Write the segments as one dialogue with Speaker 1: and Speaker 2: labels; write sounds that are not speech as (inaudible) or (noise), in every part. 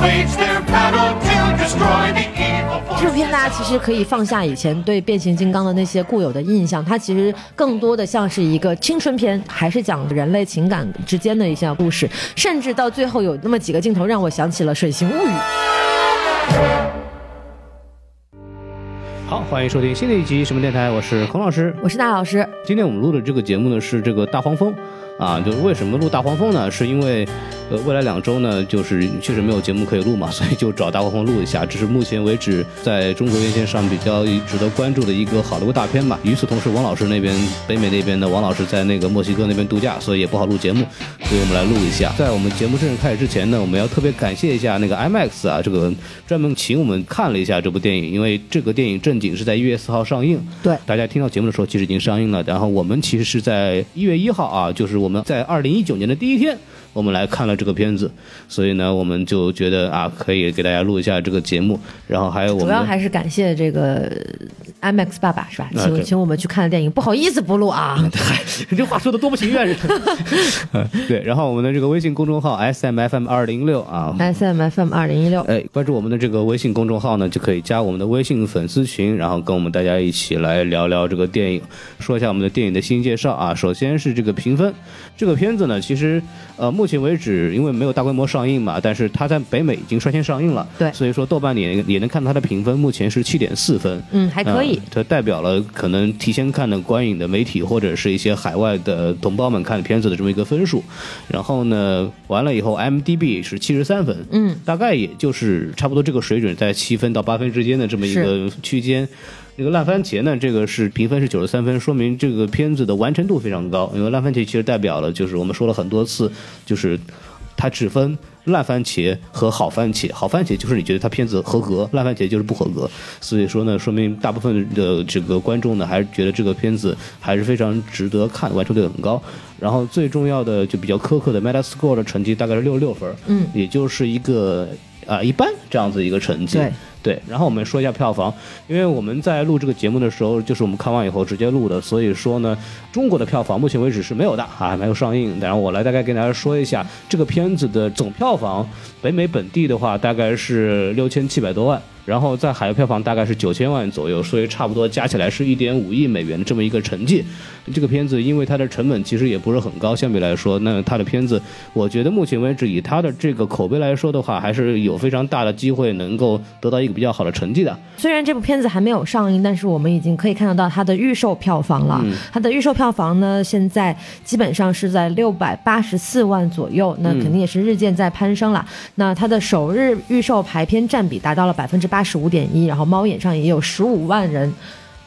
Speaker 1: 这部片大家其实可以放下以前对变形金刚的那些固有的印象，它其实更多的像是一个青春片，还是讲人类情感之间的一些故事，甚至到最后有那么几个镜头让我想起了《水形物语》。
Speaker 2: 好，欢迎收听新的一集什么电台，我是孔老师。
Speaker 1: 我是大老师，
Speaker 2: 今天我们录的这个节目呢是这个大黄蜂，啊，就是为什么录大黄蜂呢？是因为呃未来两周呢，就是确实没有节目可以录嘛，(laughs) 所以就找大黄蜂录一下。这是目前为止在中国院线上比较值得关注的一个好的一个大片吧。与此同时，王老师那边北美那边的王老师在那个墨西哥那边度假，所以也不好录节目，所以我们来录一下。在我们节目正式开始之前呢，我们要特别感谢一下那个 IMAX 啊，这个专门请我们看了一下这部电影，因为这个电影正经是在一月四号上映。
Speaker 1: 对
Speaker 2: 大家听到节目的时候，其实已经上映了。然后我们其实是在一月一号啊，就是我们在二零一九年的第一天，我们来看了这个片子，所以呢，我们就觉得啊，可以给大家录一下这个节目。然后还有我们
Speaker 1: 主要还是感谢这个 IMAX 爸爸是吧？请、
Speaker 2: 啊
Speaker 1: 请我们去看的电影，不好意思不录啊。(laughs)
Speaker 2: 嗨，你这话说的多不情愿。嗯 (laughs) 对，然后我们的这个微信公众号 S M F M 二零六啊
Speaker 1: ，S M F M 二零一六，
Speaker 2: 哎，关注我们的这个微信公众号呢，就可以加我们的微信粉丝群，然后跟我们大家一起来聊聊这个电影，说一下我们的电影的新介绍啊。首先是这个评分，这个片子呢，其实呃，目前为止因为没有大规模上映嘛，但是它在北美已经率先上映了，
Speaker 1: 对
Speaker 2: 所以说豆瓣也也能看到它的评分，目前是七点四分，
Speaker 1: 嗯，还可以。
Speaker 2: 嗯这代表了可能提前看的观影的媒体或者是一些海外的同胞们看片子的这么一个分数。然后呢，完了以后，MDB 是七十三分，
Speaker 1: 嗯，
Speaker 2: 大概也就是差不多这个水准，在七分到八分之间的这么一个区间。这个烂番茄呢，这个是评分是九十三分，说明这个片子的完成度非常高。因为烂番茄其实代表了，就是我们说了很多次，就是它只分烂番茄和好番茄，好番茄就是你觉得它片子合格，烂番茄就是不合格。所以说呢，说明大部分的这个观众呢，还是觉得这个片子还是非常值得看，完成度很高。然后最重要的就比较苛刻的 Metascore 的成绩大概是六十六分，
Speaker 1: 嗯，
Speaker 2: 也就是一个啊、一般这样子一个成绩。
Speaker 1: 对
Speaker 2: 对，然后我们说一下票房，因为我们在录这个节目的时候，就是我们看完以后直接录的，所以说呢，中国的票房目前为止是没有的啊，还没有上映。然后我来大概跟大家说一下这个片子的总票房，北美本地的话大概是六千七百多万。然后在海外票房大概是九千万左右，所以差不多加起来是一点五亿美元的这么一个成绩。这个片子因为它的成本其实也不是很高，相比来说，那它的片子，我觉得目前为止以它的这个口碑来说的话，还是有非常大的机会能够得到一个比较好的成绩的。
Speaker 1: 虽然这部片子还没有上映，但是我们已经可以看得到它的预售票房了。
Speaker 2: 嗯
Speaker 1: 它的预售票房呢，现在基本上是在六百八十四万左右，那肯定也是日渐在攀升了。那它的首日预售排片占比达到了百分之八十五点一，然后猫眼上也有十五万人。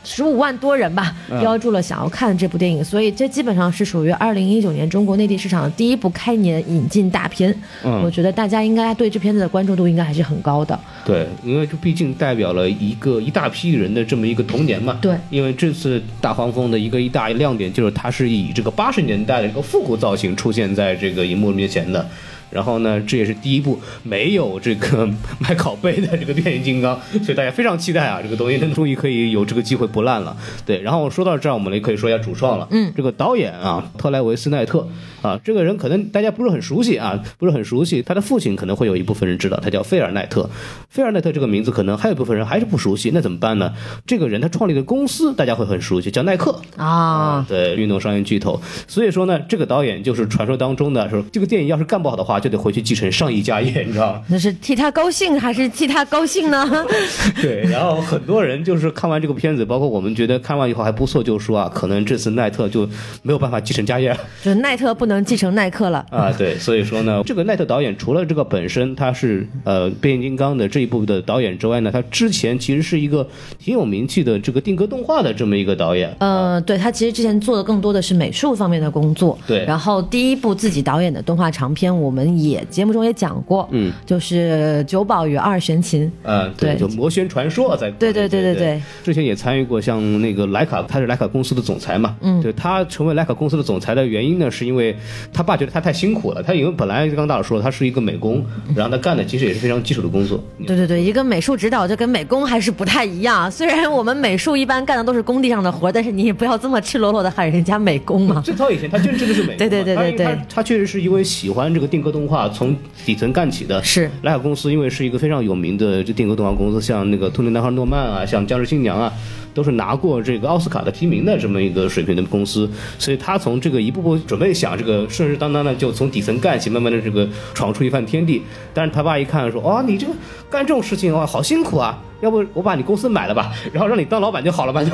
Speaker 1: 十五万多人吧，
Speaker 2: 嗯
Speaker 1: 标注了想要看这部电影，所以这基本上是属于二零一九年中国内地市场的第一部开年引进大片。
Speaker 2: 嗯
Speaker 1: 我觉得大家应该对这片子的关注度应该还是很高的。
Speaker 2: 对，因为这毕竟代表了一个一大批人的这么一个童年嘛。
Speaker 1: 对
Speaker 2: 因为这次大黄蜂的一个一大亮点就是它是以这个八十年代的一个复古造型出现在这个荧幕面前的。然后呢，这也是第一部没有这个 (laughs) 卖拷贝的这个变形金刚，所以大家非常期待啊，这个东西终于可以有这个机会不烂了。对，然后说到这儿，我们也可以说一下主创了。
Speaker 1: 嗯
Speaker 2: 这个导演啊，特莱维斯奈特啊，这个人可能大家不是很熟悉啊，不是很熟悉。他的父亲可能会有一部分人知道，他叫费尔奈特。费尔奈特这个名字可能还有一部分人还是不熟悉，那怎么办呢？这个人他创立的公司大家会很熟悉，叫耐克。
Speaker 1: 啊，
Speaker 2: 对，运动商业巨头。所以说呢，这个导演就是传说当中的说，这个电影要是干不好的话，就得回去继承上亿家业，你知道吗？(laughs)
Speaker 1: 那是替他高兴还是替他高兴呢？(laughs)
Speaker 2: 对，然后很多人就是看完这个片子，包括我们觉得看完以后还不错，就说啊，可能这次奈特就没有办法继承家业了。
Speaker 1: 就是奈特不能继承耐克了。
Speaker 2: 啊，对，所以说呢，这个奈特导演除了这个本身他是呃变形金刚的这一部的导演之外呢，他之前其实是一个挺有名气的这个定格动画的这么一个导演。
Speaker 1: 呃，对他其实之前做的更多的是美术方面的工作。
Speaker 2: 对
Speaker 1: 然后第一部自己导演的动画长片，我们也节目中也讲过，
Speaker 2: 嗯，
Speaker 1: 就是《九宝与二玄琴》。
Speaker 2: 嗯，对，就魔轩传说在
Speaker 1: 对对对对对，
Speaker 2: 之前也参与过像那个莱卡，他是莱卡公司的总裁嘛，
Speaker 1: 嗯。
Speaker 2: 对他成为莱卡公司的总裁的原因呢，是因为他爸觉得他太辛苦了，他因为本来刚刚大佬说他是一个美工，然后他干的其实也是非常基础的工作，
Speaker 1: 对对对，一个美术指导就跟美工还是不太一样。虽然我们美术一般干的都是工地上的活，但是你也不要这么赤裸裸的喊人家美工嘛。
Speaker 2: 最早以前他真真的是美工，
Speaker 1: 对对对对对。
Speaker 2: 他确实是因为喜欢这个定格动画从底层干起的。
Speaker 1: 是
Speaker 2: 莱卡公司，因为是一个非常有名的这定格动画公司，像那个《通灵男孩诺曼》啊，像《僵尸新娘》啊，都是拿过这个奥斯卡的提名的这么一个水平的公司，所以他从这个一步步准备想这个顺势当当的就从底层干起，慢慢的这个闯出一番天地。但是他爸一看说，哦，你这个干这种事情哇，好辛苦啊。要不我把你公司买了吧，然后让你当老板就好了吧，就，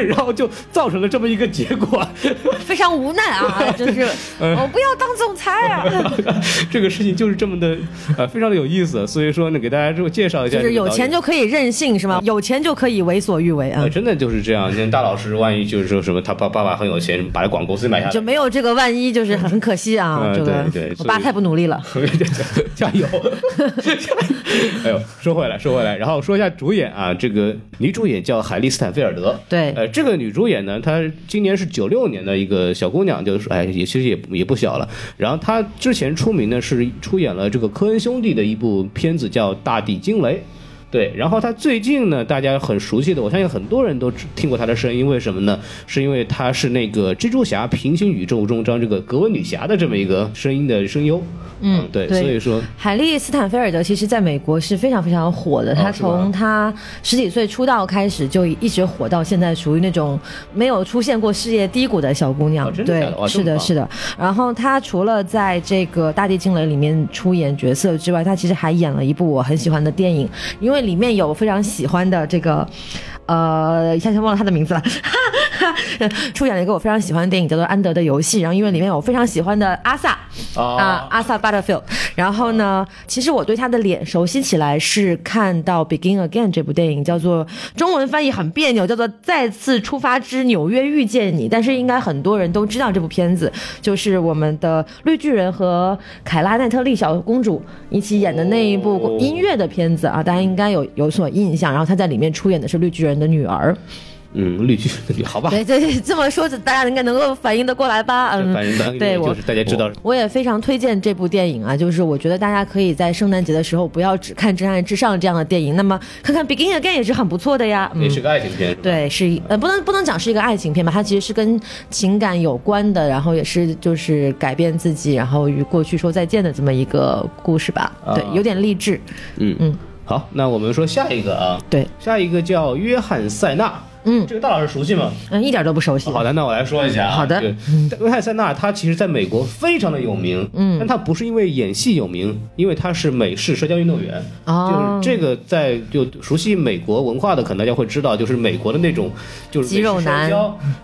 Speaker 2: 然后就造成了这么一个结果。
Speaker 1: 非常无奈啊，就是我不要当总裁啊。
Speaker 2: 这个事情就是这么的，呃，非常的有意思。所以说呢，给大家就介绍一下，
Speaker 1: 就是有钱就可以任性是吗？有钱就可以为所欲为啊
Speaker 2: 呃，？真的就是这样。你看大老师，万一就是说什么他爸爸爸很有钱，把这广告公司买下来，
Speaker 1: 就没有这个万一，就是很可惜啊。(laughs)
Speaker 2: 嗯
Speaker 1: 这个
Speaker 2: 对对
Speaker 1: 我爸太不努力了。(laughs)
Speaker 2: 加油！(laughs) 哎呦，说回来，说回来，然后说一下主演啊，这个女主演叫海莉斯坦菲尔德。
Speaker 1: 对
Speaker 2: 呃，这个女主演呢，她今年是九六年的一个小姑娘，就是哎，也其实也也不小了。然后她之前出名呢是出演了这个科恩兄弟的一部片子叫《大地惊雷》。对，然后他最近呢，大家很熟悉的，我相信很多人都听过他的声音，为什么呢？是因为他是那个蜘蛛侠平行宇宙中张这个格温女侠的这么一个声音的声优。嗯，对，
Speaker 1: 对
Speaker 2: 所以说
Speaker 1: 海莉斯坦菲尔德其实在美国是非常非常火的，她从她十几岁出道开始就一直火到现在，属于那种没有出现过事业低谷的小姑娘。对是的，是的。然后她除了在这个《大地惊雷》里面出演角色之外，她其实还演了一部我很喜欢的电影，因为里面有非常喜欢的这个。呃，一下就忘了他的名字了，(laughs) 出演了一个我非常喜欢的电影，叫做《安德的游戏》。然后因为里面有我非常喜欢的阿萨，啊，阿萨 Butterfield。然后呢，其实我对他的脸熟悉起来是看到《Begin Again》这部电影，叫做中文翻译很别扭，叫做《再次出发之纽约遇见你》。但是应该很多人都知道这部片子，就是我们的绿巨人和凯拉奈特利小公主一起演的那一部音乐的片子啊，大家应该有有所印象。然后他在里面出演的是绿巨人的女儿。
Speaker 2: 嗯，绿巨人，好吧，
Speaker 1: 对对，这么说大家应该能够反应得过来吧？(laughs) 嗯，
Speaker 2: 反正
Speaker 1: 对我
Speaker 2: 就是大家知道，
Speaker 1: 我也非常推荐这部电影啊，就是我觉得大家可以在圣诞节的时候不要只看《真爱至上》这样的电影，那么看看《Begin Again》也是很不错的呀。嗯
Speaker 2: 也，是个爱情片，
Speaker 1: 对，是一呃不能不能讲是一个爱情片吧，它其实是跟情感有关的，然后也是就是改变自己，然后与过去说再见的这么一个故事吧。对
Speaker 2: 啊，
Speaker 1: 有点励志。
Speaker 2: 嗯
Speaker 1: 嗯。
Speaker 2: 好，那我们说下一个啊，
Speaker 1: 对，
Speaker 2: 下一个叫约翰塞纳。
Speaker 1: 嗯
Speaker 2: 这个大老师熟悉吗？
Speaker 1: 嗯，一点都不熟悉。
Speaker 2: 好的，那我来说一下啊。
Speaker 1: 好的
Speaker 2: 对，约翰塞纳他其实在美国非常的有名，嗯，但他不是因为演戏有名，因为他是美式摔跤运动员。
Speaker 1: 哦
Speaker 2: 就是这个在就熟悉美国文化的，可能大家会知道，就是美国的那种就是
Speaker 1: 肌肉男，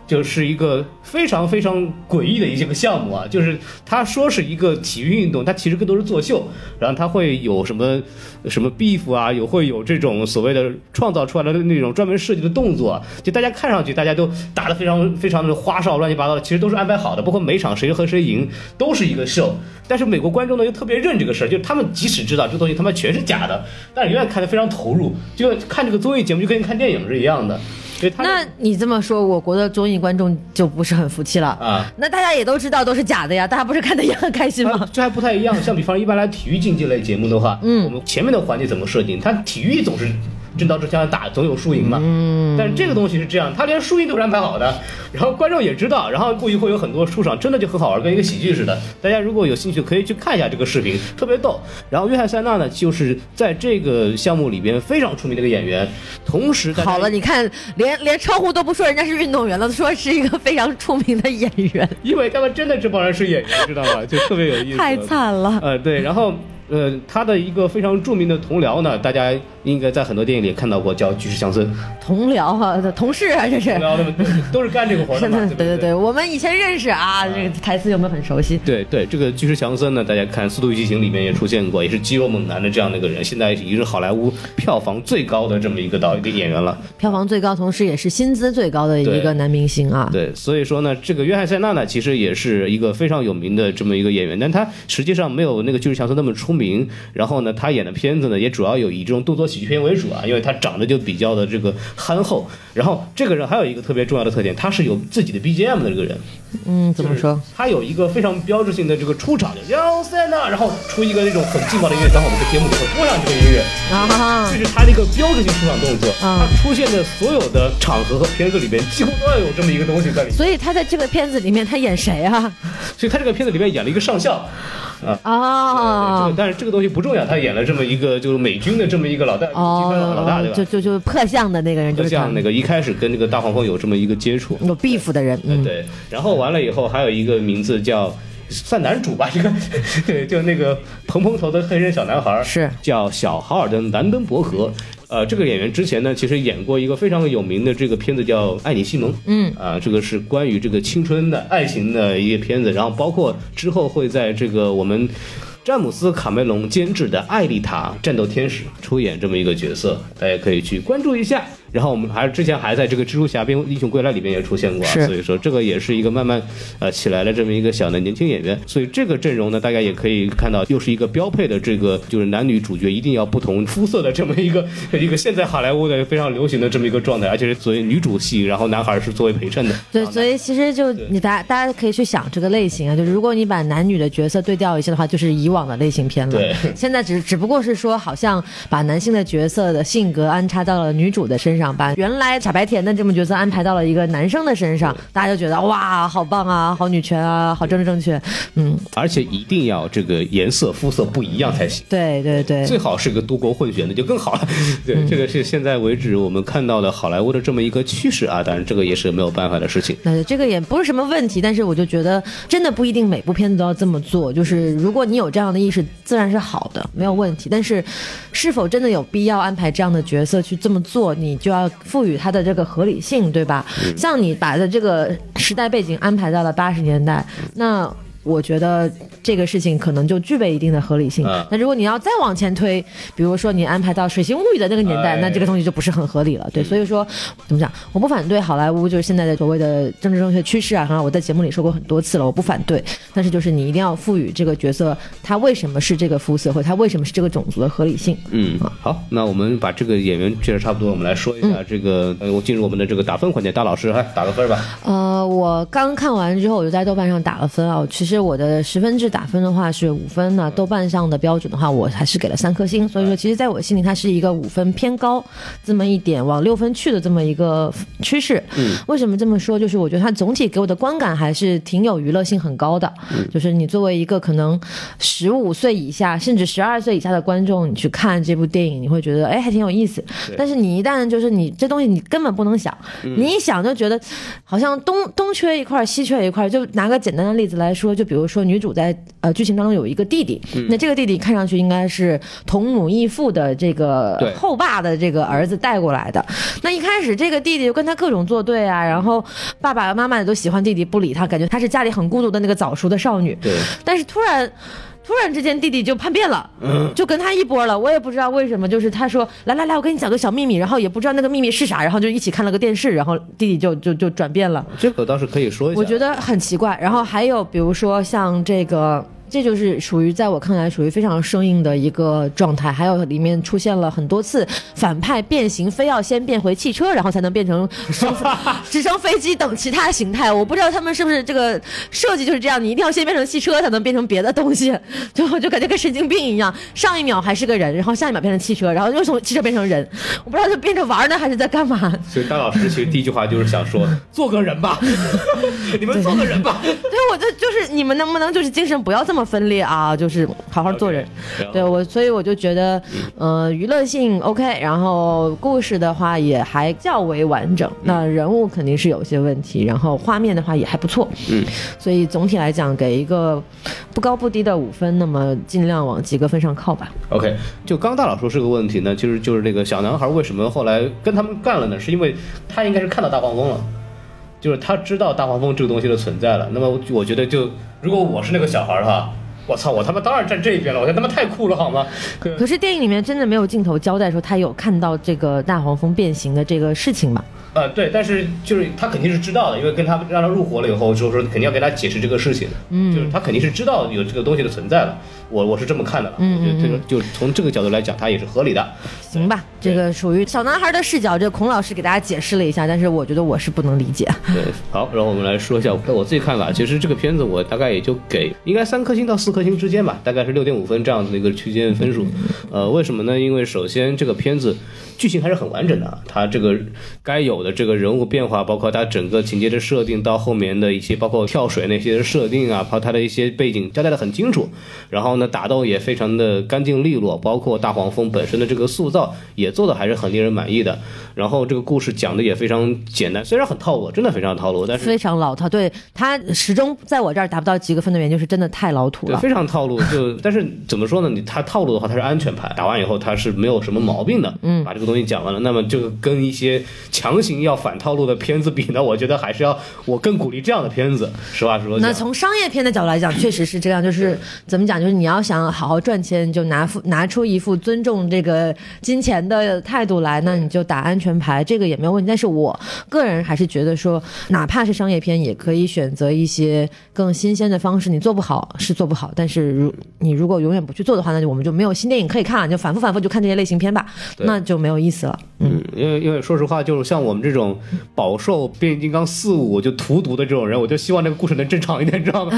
Speaker 2: 就是一个非常非常诡异的一些个项目啊。就是他说是一个体育运动，他其实更多是作秀，然后他会有什么什么 beef 啊，有会有这种所谓的创造出来的那种专门设计的动作，就大家看上去大家都打得非常非常的花哨，乱七八糟的，其实都是安排好的，包括每场谁和谁赢都是一个秀。但是美国观众呢又特别认这个事儿，就是他们即使知道这东西他妈全是假的，但是永远看得非常投入，就看这个综艺节目就跟看电影是一样的。所以他
Speaker 1: 那你这么说，我国的综艺观众就不是很服气了。
Speaker 2: 啊。
Speaker 1: 那大家也都知道都是假的呀，大家不是看的也很开心吗？(laughs)
Speaker 2: 这还不太一样，像比方一般来体育竞技类节目的话，嗯，我们前面的环节怎么设定？它体育总是真刀之枪的打，总有输赢嘛，嗯，但是这个东西是这样，他连输赢都是安排好的，然后观众也知道，然后故意会有很多出场，真的就很好玩，跟一个喜剧似的。大家如果有兴趣，可以去看一下这个视频，特别逗。然后约翰塞纳呢，就是在这个项目里边非常出名的一个演员，同时
Speaker 1: 好了，你看，连连称呼都不说人家是运动员了，说是一个非常出名的演员，
Speaker 2: 因为他们真的这帮人是演员，知道吗？就特别有意思，
Speaker 1: 太惨了。
Speaker 2: 呃，对，然后呃，他的一个非常著名的同僚呢，大家应该在很多电影里也看到过，叫巨石强森。
Speaker 1: 同僚哈、同事啊，这是。
Speaker 2: 同僚都是干这个活的嘛，(laughs) 对
Speaker 1: 对对
Speaker 2: 对
Speaker 1: 对，我们以前认识啊，这个台词有没有很熟悉？
Speaker 2: 对对，这个巨石强森呢，大家看《速度与激情》里面也出现过，也是肌肉猛男的这样的一个人，现在已经是好莱坞票房最高的这么一个导一个演员了。
Speaker 1: 票房最高，同时也是薪资最高的一个男明星啊。
Speaker 2: 对，所以说呢，这个约翰塞纳呢，其实也是一个非常有名的这么一个演员，但他实际上没有那个巨石强森那么出名。然后呢，他演的片子呢，也主要有以这种动作喜剧片为主啊，因为他长得就比较的这个憨厚。然后这个人还有一个特别重要的特点，他是有自己的 BGM 的这个人，
Speaker 1: 嗯，怎么说？
Speaker 2: 他有一个非常标志性的这个出场，要塞纳，然后出一个那种很劲爆的音乐，等会儿我们这节目里会播上这个音乐，
Speaker 1: 啊
Speaker 2: 这，是他的一个标志性出场动作。
Speaker 1: 啊
Speaker 2: 他出现的所有的场合和片子里面，几乎都要有这么一个东西在里面。
Speaker 1: 所以他在这个片子里面，他演谁啊？
Speaker 2: 所以他这个片子里面演了一个上校。啊，
Speaker 1: 啊
Speaker 2: 这个，但是这个东西不重要，他演了这么一个就是美军的这么一个老大，集团的老大，对吧？
Speaker 1: 就就就破相的那个人，就
Speaker 2: 像那个一开始跟这个大黄蜂有这么一个接触，
Speaker 1: 有 beef 的人，嗯，
Speaker 2: 对，然后完了以后还有一个名字叫算男主吧，这个对，(laughs) 就那个蓬蓬头的黑人小男孩，
Speaker 1: 是
Speaker 2: 叫小哈尔的兰登伯格。呃，这个演员之前呢，其实演过一个非常有名的这个片子叫《爱你西蒙》，
Speaker 1: 嗯，
Speaker 2: 啊，这个是关于这个青春的爱情的一个片子，然后包括之后会在这个我们。詹姆斯·卡梅隆监制的《艾丽塔：战斗天使》出演这么一个角色，大家可以去关注一下。然后我们还之前还在这个《蜘蛛侠：边英雄归来》里面也出现过啊，所以说这个也是一个慢慢呃起来了这么一个小的年轻演员。所以这个阵容呢，大家也可以看到，又是一个标配的这个就是男女主角一定要不同肤色的这么一个 (laughs) 一个现在好莱坞的非常流行的这么一个状态，而且是作为女主戏，然后男孩是作为陪衬的。
Speaker 1: 对，所以其实就你大家大家可以去想这个类型啊，就是如果你把男女的角色对调一些的话，就是以往的类型片了。
Speaker 2: 对
Speaker 1: 现在只只不过是说，好像把男性的角色的性格安插到了女主的身上，把原来傻白甜的这么角色安排到了一个男生的身上，大家就觉得哇，好棒啊，好女权啊，好政治正确。嗯，
Speaker 2: 而且一定要这个颜色肤色不一样才行。
Speaker 1: 对对对，
Speaker 2: 最好是个多国混血，那就更好了。对，这个是现在为止我们看到的好莱坞的这么一个趋势啊，当然这个也是没有办法的事情。
Speaker 1: 那这个也不是什么问题，但是我就觉得真的不一定每部片子都要这么做。就是如果你有这样的意识，自然是好的，没有问题。但是是否真的有必要安排这样的角色去这么做，你就要赋予它的这个合理性，对吧？像你把的这个时代背景安排到了八十年代，那。我觉得这个事情可能就具备一定的合理性。
Speaker 2: 嗯
Speaker 1: 那如果你要再往前推，比如说你安排到《水形物语》的那个年代，
Speaker 2: 哎
Speaker 1: 那这个东西就不是很合理了。对，所以说怎么讲，我不反对好莱坞就是现在的所谓的政治正确趋势啊，哈，我在节目里说过很多次了，我不反对。但是就是你一定要赋予这个角色他为什么是这个肤色，或者他为什么是这个种族的合理性。
Speaker 2: 嗯，好，那我们把这个演员介绍差不多，我们来说一下这个，呃，我进入我们的这个打分环节，大老师来打个分吧。
Speaker 1: 呃，我刚看完之后，我就在豆瓣上打了分啊。其实我的十分制打分的话是五分呢，豆瓣上的标准的话，我还是给了三颗星。所以说，其实在我心里，它是一个五分偏高这么一点往六分去的这么一个趋势。嗯，为什么这么说？就是我觉得它总体给我的观感还是挺有娱乐性很高的。就是你作为一个可能十五岁以下甚至十二岁以下的观众，你去看这部电影，你会觉得哎还挺有意思。但是你一旦就是你这东西你根本不能想，你一想就觉得好像东东缺一块儿西缺一块儿。就拿个简单的例子来说，就比如说女主在呃剧情当中有一个弟弟，那这个弟弟看上去应该是同母异父的这个后爸的这个儿子带过来的。那一开始这个弟弟就跟他各种作对啊，然后爸爸妈妈也都喜欢弟弟，不理他，感觉他是家里很孤独的那个早熟的少女。
Speaker 2: 对，
Speaker 1: 但是突然。突然之间，弟弟就叛变了，
Speaker 2: 嗯
Speaker 1: 就跟他一波了。我也不知道为什么，就是他说来来来，我跟你讲个小秘密，然后也不知道那个秘密是啥，然后就一起看了个电视，然后弟弟就就就转变了。
Speaker 2: 这个倒是可以说一下。
Speaker 1: 我觉得很奇怪。然后还有比如说像这个。这就是属于在我看来属于非常生硬的一个状态，还有里面出现了很多次反派变形，非要先变回汽车，然后才能变成直升 (laughs) 直升飞机等其他形态。我不知道他们是不是这个设计就是这样，你一定要先变成汽车才能变成别的东西，就我就感觉跟神经病一样，上一秒还是个人，然后下一秒变成汽车，然后又从汽车变成人，我不知道他变着玩呢还是在干嘛。
Speaker 2: 所以大老师其实第一句话就是想说，(laughs) 做个人吧，你们做个人吧。
Speaker 1: 对，我就就是你们能不能就是精神不要这么分裂啊？就是好好做人。对我，所以我就觉得，呃，娱乐性 OK，然后故事的话也还较为完整。那人物肯定是有些问题，然后画面的话也还不错。
Speaker 2: 嗯，
Speaker 1: 所以总体来讲给一个不高不低的五分，那么尽量往及格分上靠吧。
Speaker 2: OK，就刚大佬说这个问题呢，其实就是这个小男孩为什么后来跟他们干了呢？是因为他应该是看到大黄蜂了，就是他知道大黄蜂这个东西的存在了。那么我觉得就，如果我是那个小孩儿哈，我操，我他妈当然站这边了，我他妈太酷了好吗？
Speaker 1: 可是电影里面真的没有镜头交代说他有看到这个大黄蜂变形的这个事情吗？
Speaker 2: 呃，对，但是就是他肯定是知道的，因为跟他让他入伙了以后，就是说肯定要给他解释这个事情，嗯，就是他肯定是知道有这个东西的存在了，我我是这么看的了，嗯嗯这个就从这个角度来讲，他也是合理的。
Speaker 1: 行吧，这个属于小男孩的视角，这孔老师给大家解释了一下，但是我觉得我是不能理解。
Speaker 2: 对，好，然后我们来说一下我自己看法。其实这个片子我大概也就给应该三颗星到四颗星之间吧，大概是六点五分这样子的一个区间分数。呃，为什么呢？因为首先这个片子剧情还是很完整的啊，它这个该有的这个人物变化，包括他整个情节的设定，到后面的一些包括跳水那些设定啊，包括他的一些背景交代的很清楚。然后呢，打斗也非常的干净利落，包括大黄蜂本身的这个塑造也做的还是很令人满意的。然后这个故事讲的也非常简单，虽然很套路，真的非常套路，但是
Speaker 1: 非常老套，对他始终在我这儿达不到及格分的原因就是真的太老土
Speaker 2: 对，
Speaker 1: 了。
Speaker 2: 非常套路。就 (laughs) 但是怎么说呢？你他套路的话，他是安全牌，打完以后他是没有什么毛病的。嗯，把这个东西讲完了，那么就跟一些强行要反套路的片子比呢，我觉得还是要我更鼓励这样的片子。实话实说，
Speaker 1: 那从商业片的角度来讲，确实是这样。就是怎么讲，就是你要想好好赚钱，就拿副拿出一副尊重这个金钱的态度来，那你就打安全牌，这个也没有问题。但是我个人还是觉得说，哪怕是商业片，也可以选择一些更新鲜的方式。你做不好是做不好，但是如你如果永远不去做的话，那就我们就没有新电影可以看了，就反复反复就看这些类型片吧，那就没有意思了。嗯，
Speaker 2: 嗯，因为因为说实话，就是像我们这种饱受变形金刚四五就荼毒的这种人，我就希望那个故事能正常一点，你知道吗？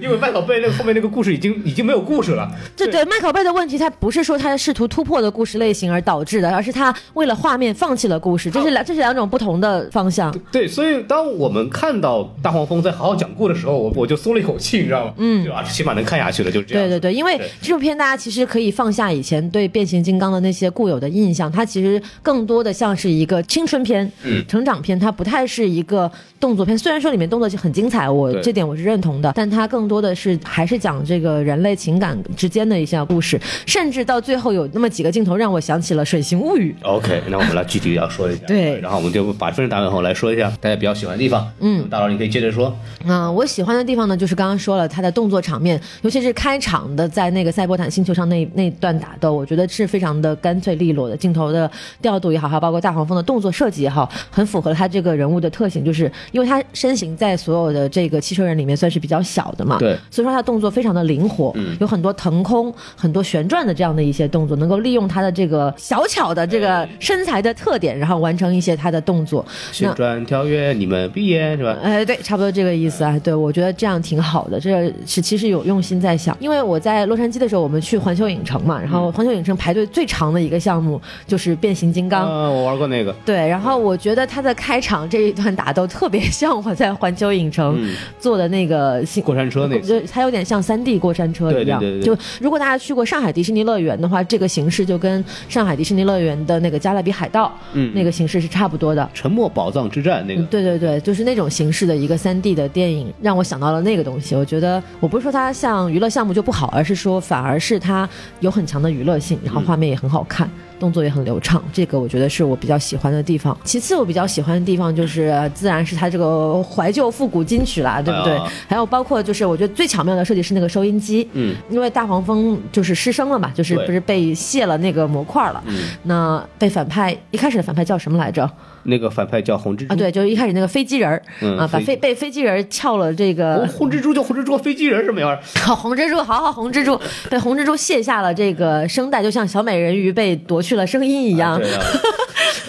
Speaker 2: 因为麦考贝那个后面那个故事已经已经没有故事了。
Speaker 1: 这对麦考贝的问题，他不是说他试图突破的故事类型而导致的，而是他为了画面放弃了故事，这是两这是两种不同的方向。
Speaker 2: 对，所以当我们看到大黄蜂在好好讲故的时候，我我就松了一口气，你知道吗？嗯，对吧？起码能看下去了，就是这样。
Speaker 1: 对对对，因为这部片大家其实可以放下以前对变形金刚的那些固有的印象，它其实更多的像是一个青春片、
Speaker 2: 嗯
Speaker 1: 成长片，它不太是一个动作片。虽然说里面动作很精彩，我这点我是认同的，但它更多的是还是讲这个人类情感之间的一些故事，甚至到最后有那么几个镜头让我想起了《水形物语》。
Speaker 2: OK，那我们来具体要说一下。
Speaker 1: 对
Speaker 2: 然后我们就把分数打完后来说一下大家比较喜欢的地方。嗯，大佬你可以接着说。
Speaker 1: 嗯，我喜欢的地方呢，就是刚刚说了，他的动作场面，尤其是开场的在那个赛博坦星球上那那段打斗，我觉得是非常的干脆利落的，镜头的调度也好，还有包括大黄蜂的动作设计也好，很符合他这个人物的特性，就是因为他身形在所有的这个汽车人里面算是比较小的嘛，
Speaker 2: 对
Speaker 1: 所以说他动作非常的灵活，有很多腾空、很多旋转的这样的一些动作，能够利用他的这个小巧的这个身材的特点，然后完成一些他的动作。
Speaker 2: 旋转跳跃，你们闭眼是吧？
Speaker 1: 哎，对，差不多这个意思啊。对，我觉得这样挺好的，这是其实有用心在想。因为我在洛杉矶的时候，我们去环球影城嘛，然后环球影城排队最长的一个项目就是变形金刚。
Speaker 2: 啊，我玩过那个。
Speaker 1: 对，然后我觉得他的开场这一段打斗特别像我在环球影城坐的那个新
Speaker 2: 过山车那个
Speaker 1: 就它有点像三 D 过山车一样。
Speaker 2: 对对对对
Speaker 1: 就如果大家去过上海迪士尼乐园的话，这个形式就跟上海迪士尼乐园的那个加勒比海盗，
Speaker 2: 嗯
Speaker 1: 那个形式是差不多的。
Speaker 2: 沉默宝藏之战那个。
Speaker 1: 对对对，就是那种形式的一个三 D 的电影，让我想到了那个东西。我觉得我不是说它像娱乐项目就不好，而是说反而是它有很强的娱乐性，然后画面也很好看。动作也很流畅，这个我觉得是我比较喜欢的地方。其次，我比较喜欢的地方就是，呃自然是它这个怀旧复古金曲啦，对不对？
Speaker 2: 哎
Speaker 1: 还有包括就是，我觉得最巧妙的设计是那个收音机，
Speaker 2: 嗯，
Speaker 1: 因为大黄蜂就是失声了嘛，就是不是被卸了那个模块了，
Speaker 2: 嗯
Speaker 1: 那被反派一开始的反派叫什么来着？
Speaker 2: 那个反派叫红蜘蛛
Speaker 1: 啊，对，就是一开始那个飞机人儿、
Speaker 2: 嗯
Speaker 1: 啊，把
Speaker 2: 飞
Speaker 1: 飞被飞机人儿撬了这个
Speaker 2: 红红蜘蛛就红蜘蛛，飞机人什么玩意儿？(laughs)
Speaker 1: 好红蜘蛛，好好红蜘蛛，被红蜘蛛卸下了这个声带，就像小美人鱼被夺去了声音一样，
Speaker 2: 啊啊。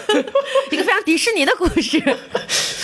Speaker 2: (laughs)
Speaker 1: 一个非常迪士尼的故事。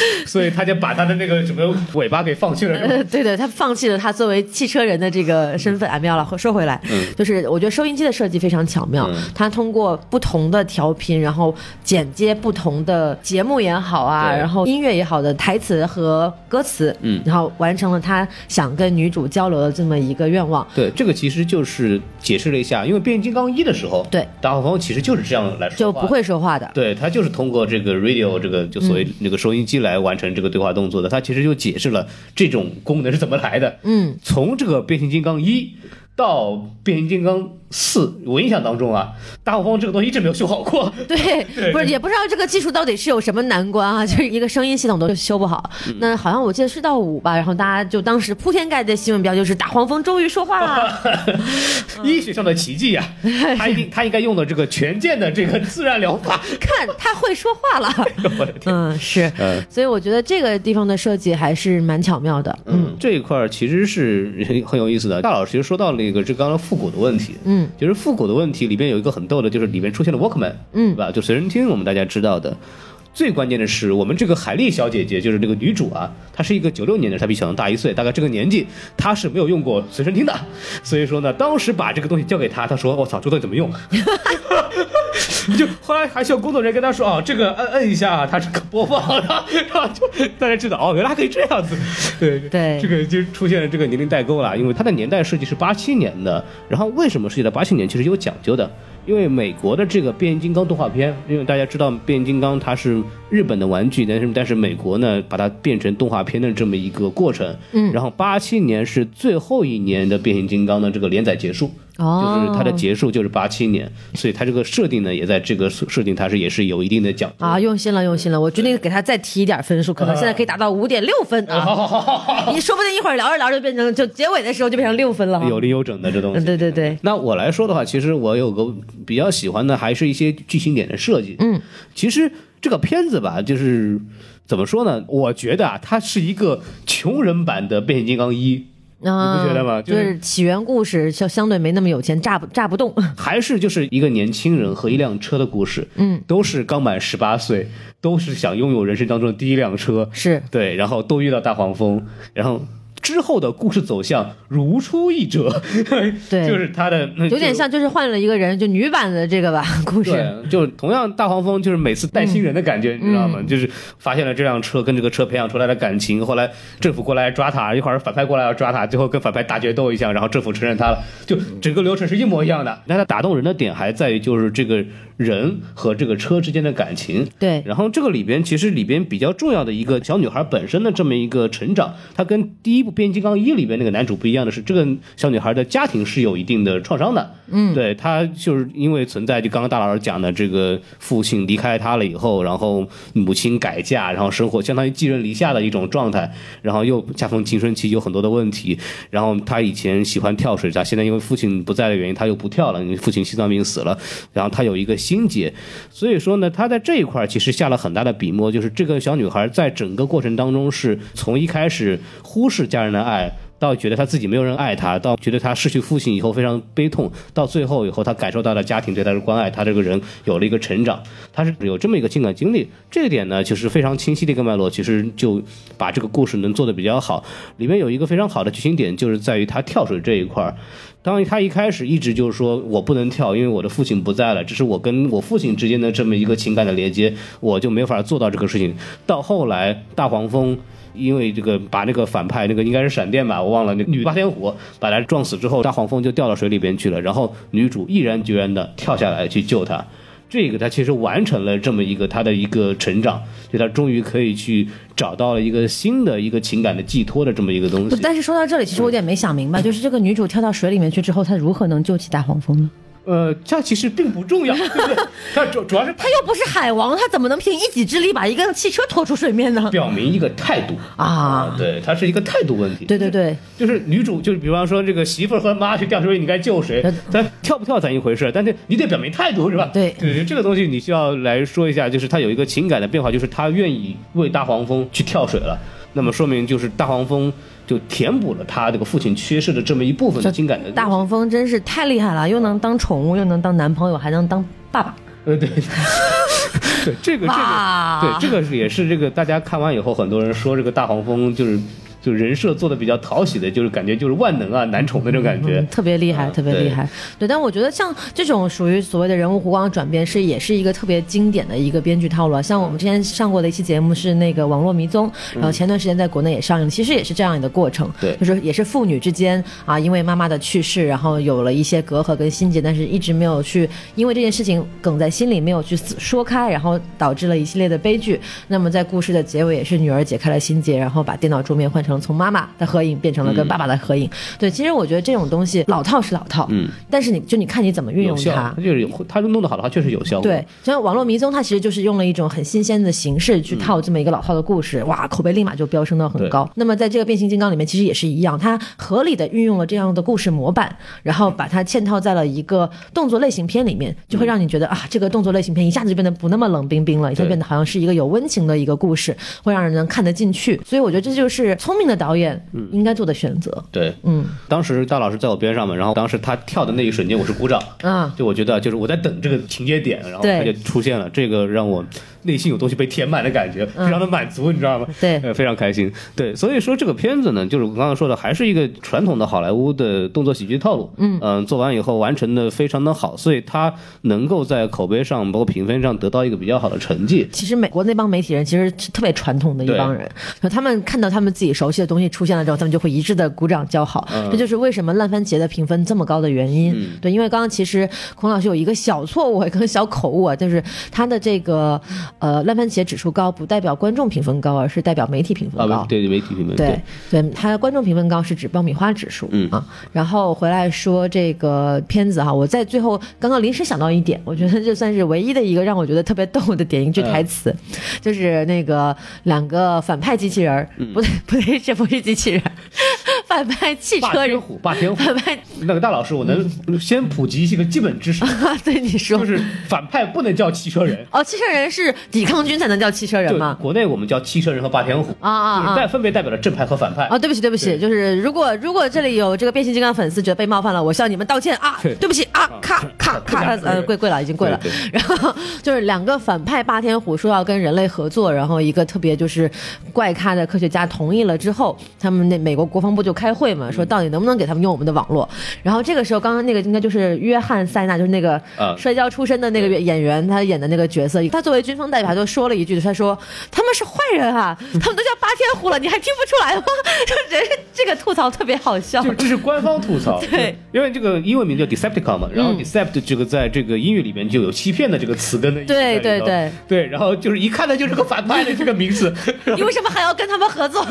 Speaker 1: (laughs)
Speaker 2: 所以他就把他的那个什么尾巴给放弃了，
Speaker 1: 对的，他放弃了他作为汽车人的这个身份。啊，妙了，说回来，就是我觉得收音机的设计非常巧妙，
Speaker 2: 嗯。
Speaker 1: 它通过不同的调频，然后剪接不同的节目也好啊，然后音乐也好的台词和歌词，
Speaker 2: 嗯。
Speaker 1: 然后完成了他想跟女主交流的这么一个愿望。
Speaker 2: 对，这个其实就是解释了一下，因为变形金刚一的时候，
Speaker 1: 对。
Speaker 2: 大黄蜂其实就是这样来说
Speaker 1: 就不会说话的，
Speaker 2: 对他就是通过这个 radio 这个就所
Speaker 1: 嗯。
Speaker 2: 谓那个收音机来完成这个对话动作的，他其实就解释了这种功能是怎么来的。
Speaker 1: 嗯，
Speaker 2: 从这个变形金刚一到变形金刚四，我印象当中啊，大黄蜂这个东西一直没有修好过。(laughs)
Speaker 1: 对，不是也不知道这个技术到底是有什么难关啊，就是一个声音系统都修不好。
Speaker 2: 嗯
Speaker 1: 那好像我记得是到五吧，然后大家就当时铺天盖地的新闻标就是大黄蜂终于说话了。(laughs)
Speaker 2: 医学上的奇迹呀、(laughs) 他一定他应该用的这个全健的这个自然疗法。
Speaker 1: 看他会说话了。
Speaker 2: 我的天，
Speaker 1: 嗯，是，
Speaker 2: 嗯
Speaker 1: 所以我觉得这个地方的设计还是蛮巧妙的。嗯
Speaker 2: 这一块儿其实是很很有意思的。大老师其实说到了一个这刚刚复古的问题，
Speaker 1: 嗯，
Speaker 2: 就是复古的问题里边有一个很逗的，就是里边出现了 Walkman，
Speaker 1: 嗯
Speaker 2: 对吧？就随身听，我们大家知道的。最关键的是，我们这个海丽小姐姐，就是这个女主啊，她是一个九六年的，她比小杨大一岁，大概这个年纪，她是没有用过随身听的，所以说呢，当时把这个东西交给她，她说：“我操，这东西怎么用？” (laughs) 就后来还需要工作人员跟他说：“啊，这个摁摁一下，它是可播放的。”然后就大家知道哦，原来还可以这样子。对
Speaker 1: 对
Speaker 2: 这个就出现了这个年龄代沟了，因为它的年代设计是八七年的，然后为什么设计到八七年，其实有讲究的。因为美国的这个变形金刚动画片，因为大家知道变形金刚它是日本的玩具，但是但是美国呢把它变成动画片的这么一个过程，嗯，然后八七年是最后一年的变形金刚的这个连载结束，
Speaker 1: 哦，
Speaker 2: 就是它的结束就是八七年，所以它这个设定呢也在这个设定它是也是有一定的讲究。
Speaker 1: 啊，用心了，用心了！我决定给他再提一点分数，可能现在可以达到五点六分啊！好好好你说不定一会儿聊着聊着就变成，就结尾的时候就变成六分了。
Speaker 2: 有零有整的这东
Speaker 1: 嗯，
Speaker 2: 西。
Speaker 1: 对对对，
Speaker 2: 那我来说的话，其实我有个比较喜欢的，还是一些剧情点的设计。
Speaker 1: 嗯，
Speaker 2: 其实这个片子吧，就是怎么说呢？我觉得啊，它是一个穷人版的变形金刚一。
Speaker 1: 啊，
Speaker 2: 你不觉得吗
Speaker 1: 就
Speaker 2: 就是
Speaker 1: 是起源故事相相对没那么有钱，炸不炸不动。(laughs)
Speaker 2: 还是就是一个年轻人和一辆车的故事，
Speaker 1: 嗯，
Speaker 2: 都是刚满十八岁，都是想拥有人生当中的第一辆车，
Speaker 1: 是。
Speaker 2: 对，然后都遇到大黄蜂，然后之后的故事走向如出一辙，
Speaker 1: 对 (laughs)
Speaker 2: 就是他的
Speaker 1: 有点像就是换了一个人，就女版的这个吧 (laughs) 故事。
Speaker 2: 对，就同样大黄蜂就是每次带新人的感觉，你知道吗？就是发现了这辆车跟这个车培养出来的感情，后来政府过来抓他，一会儿反派过来要抓他，最后跟反派大决斗一下，然后政府承认他了，就整个流程是一模一样的。那他打动人的点还在于就是这个人和这个车之间的感情。
Speaker 1: 对
Speaker 2: 然后这个里边其实里边比较重要的一个小女孩本身的这么一个成长，她跟第一部《变形金刚一》里边那个男主不一样的是，这个小女孩的家庭是有一定的创伤的。嗯，对她就是因为存在就刚刚大老师讲的这个父亲离开她了以后，然后母亲改嫁，然后生活相当于寄人篱下的一种状态，然后又恰逢青春期有很多的问题，然后她以前喜欢跳水，她现在因为父亲不在的原因，她又不跳了，因为父亲心脏病死了，然后她有一个心结，所以说呢，她在这一块其实下了很大的笔墨，就是这个小女孩在整个过程当中是从一开始忽视家人的爱。到觉得她自己没有人爱她，到觉得她失去父亲以后非常悲痛，到最后以后她感受到了家庭对她的关爱，她这个人有了一个成长，她是有这么一个情感经历。这个点呢，就是非常清晰的一个脉络，其实就把这个故事能做得比较好。里面有一个非常好的剧情点，就是在于她跳水这一块儿。当然，他一开始一直就是说我不能跳，因为我的父亲不在了，这是我跟我父亲之间的这么一个情感的连接，我就没法做到这个事情。到后来，大黄蜂因为这个把那个反派那个应该是闪电吧，我忘了那女霸天虎把他撞死之后，大黄蜂就掉到水里边去了，然后女主毅然决然的跳下来去救他。这个他其实完成了这么一个他的一个成长，就他终于可以去找到了一个新的一个情感的寄托的这么一个东西。
Speaker 1: 但是说到这里，其实我有点没想明白，(laughs) 就是这个女主跳到水里面去之后，她如何能救起大黄蜂呢？
Speaker 2: 呃，这其实并不重要，(laughs) 对不对？它主主要是
Speaker 1: 他又不是海王，他怎么能凭一己之力把一个汽车拖出水面呢？
Speaker 2: 表明一个态度
Speaker 1: 啊，
Speaker 2: 对，他是一个态度问题。
Speaker 1: 对对对，
Speaker 2: 就是女主，就是比方说这个媳妇儿和妈去掉水，你该救谁？咱跳不跳咱一回事，但是你得表明态度，是吧？
Speaker 1: 对
Speaker 2: 对，这个东西你需要来说一下，就是他有一个情感的变化，就是他愿意为大黄蜂去跳水了。那么说明就是大黄蜂就填补了他这个父亲缺失的这么一部分的情感的
Speaker 1: 大黄蜂真是太厉害了，又能当宠物，又能当男朋友，还能当爸爸。
Speaker 2: 呃，对，(laughs) 对，这个这个，对，这个也是这个大家看完以后，很多人说这个大黄蜂就是就人设做的比较讨喜的，就是感觉就是万能啊、男宠那种感觉。
Speaker 1: 嗯，特别厉害，
Speaker 2: 嗯
Speaker 1: 特别厉害。对，但我觉得像这种属于所谓的人物弧光转变，是也是一个特别经典的一个编剧套路啊。像我们之前上过的一期节目是那个《网络迷踪》，然后前段时间在国内也上映，其实也是这样的过程。
Speaker 2: 嗯对
Speaker 1: 就是也是父女之间啊，因为妈妈的去世，然后有了一些隔阂跟心结，但是一直没有去因为这件事情梗在心里，没有去说开，然后导致了一系列的悲剧。那么在故事的结尾，也是女儿解开了心结，然后把电脑桌面换成成从妈妈的合影变成了跟爸爸的合影。对，其实我觉得这种东西老套是老套，
Speaker 2: 嗯，
Speaker 1: 但是你就你看你怎么运，用它
Speaker 2: 它。就是，它弄得好的话确实有效果。
Speaker 1: 对，像网络迷踪，它其实就是用了一种很新鲜的形式去套这么一个老套的故事，哇，口碑立马就飙升到很高。那么在这个变形金刚里面，其实也是一样，它合理的运用了这样的故事模板，然后把它嵌套在了一个动作类型片里面，就会让你觉得啊，这个动作类型片一下子就变得不那么冷冰冰了，一下变得好像是一个有温情的一个故事，会让人能看得进去。所以我觉得这就是聪明的导演应该做的选择。
Speaker 2: 对，
Speaker 1: 嗯。
Speaker 2: 当时大老师在我边上嘛，然后当时他跳的那一瞬间，我是鼓掌。
Speaker 1: 啊，
Speaker 2: 就我觉得，就是我在等这个情节点，然后
Speaker 1: 对。
Speaker 2: 它就出现了，这个让我内心有东西被填满的感觉，非常的满足，你知道吗？
Speaker 1: 嗯对
Speaker 2: 呃，非常开心。对，所以说这个片子呢，就是我刚刚说的，还是一个传统的好莱坞的动作喜剧套路。嗯做完以后完成的非常的好，所以它能够在口碑上，包括评分上得到一个比较好的成绩。
Speaker 1: 其实美国那帮媒体人其实是特别传统的一帮人，他们看到他们自己熟悉的东西出现了之后，他们就会一致的鼓掌叫好。这就是为什么烂番茄的评分这么高的原因。对，因为刚刚其实孔老师有一个小错误，一个小口误啊，就是他的这个呃烂番茄指数高，不代表观众评分高，而是代表媒体评分高。
Speaker 2: 啊，对对，媒体评分
Speaker 1: 对对，它观众评分高是指爆米花指数，
Speaker 2: 嗯
Speaker 1: 啊，然后回来说这个片子哈，我在最后刚刚临时想到一点，我觉得这算是唯一的一个让我觉得特别逗的点，一句台词，就是那个两个反派机器人儿，不对不对，这不是机器人儿，(laughs) 反派汽车人，
Speaker 2: 霸天虎，霸天虎。
Speaker 1: 反派
Speaker 2: 那个大老师，我能先普及一些个基本知识，(laughs)
Speaker 1: 啊，对你说。
Speaker 2: 就是反派不能叫汽车人，
Speaker 1: 哦，汽车人是抵抗军才能叫汽车人吗？
Speaker 2: 国内我们叫汽车人和霸天虎，
Speaker 1: 啊啊啊。
Speaker 2: 代分别代表了正派和反派。
Speaker 1: 啊，对不起，对不起，就是如果如果这里有这个变形金刚粉丝觉得被冒犯了，我向你们道歉啊，
Speaker 2: 对。
Speaker 1: 对不起啊，咔咔咔，呃，跪跪了，已经跪了。然后就是两个反派霸天虎说要跟人类合作，然后一个特别就是怪咖的科学家同意了之后，他们那美国国防部就开会嘛，说到底能不能给他们用我们的网络。然后这个时候，刚刚那个应该就是约翰塞纳，就是那个
Speaker 2: 啊
Speaker 1: 摔跤出身的那个演员，他演的那个角色，他作为军方代表，他就说了一句，他说他们是坏人啊，(laughs) 他们都叫八天虎了，你还听不出来吗？(laughs) 就觉得这个吐槽特别好笑。
Speaker 2: 就这是官方吐槽，(laughs)
Speaker 1: 对，
Speaker 2: 因为这个英文名叫 Decepticon 嘛，然后
Speaker 1: 嗯
Speaker 2: Decept 这个在这个英语里面就有欺骗的这个词根的意思
Speaker 1: 对对对
Speaker 2: 对，然后就是一看他就是个反派的这个名字，
Speaker 1: 你为什么还要跟他们合作？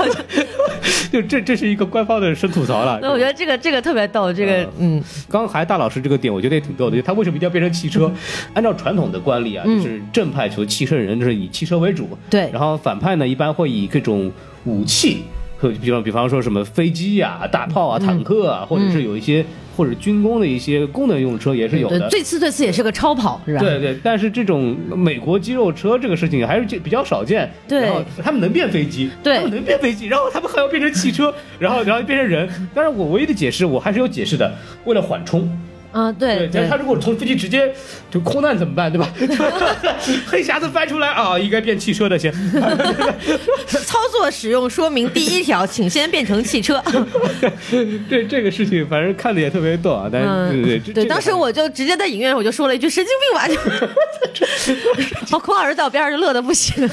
Speaker 2: 就这这是一个官方的深吐槽了。
Speaker 1: 那我觉得这个这个特别逗，这个嗯。
Speaker 2: 刚才大老师这个点，我觉得也挺逗的，就他为什么一定要变成汽车？按照传统的惯例啊，就是正派求汽车人，就是以汽车为主，
Speaker 1: 嗯对。
Speaker 2: 然后反派呢，一般会以各种武器，和比方比方说什么飞机呀、大炮啊、坦克啊，或者是有一些或者军工的一些功能用车也是有的，。
Speaker 1: 最次最次也是个超跑是吧？
Speaker 2: 对对，但是这种美国肌肉车这个事情还是比较少见。
Speaker 1: 对
Speaker 2: 然后他们能变飞机，
Speaker 1: 对
Speaker 2: 他们能变飞机，然后他们还要变成汽车，然后然后变成人。但是，我唯一的解释我还是有解释的，为了缓冲。
Speaker 1: 啊对
Speaker 2: 他如果从飞机直接就空难怎么办，对吧？(laughs) 黑匣子翻出来啊，应该变汽车的先。(laughs)
Speaker 1: 操作使用说明第一条，请先变成汽车。(laughs)
Speaker 2: 这这个事情反正看的也特别逗啊，但是、
Speaker 1: 嗯，
Speaker 2: 对对对，
Speaker 1: 当时我就直接在影院我就说了一句神经病吧，就，好，孔老师在我边上就乐的不行。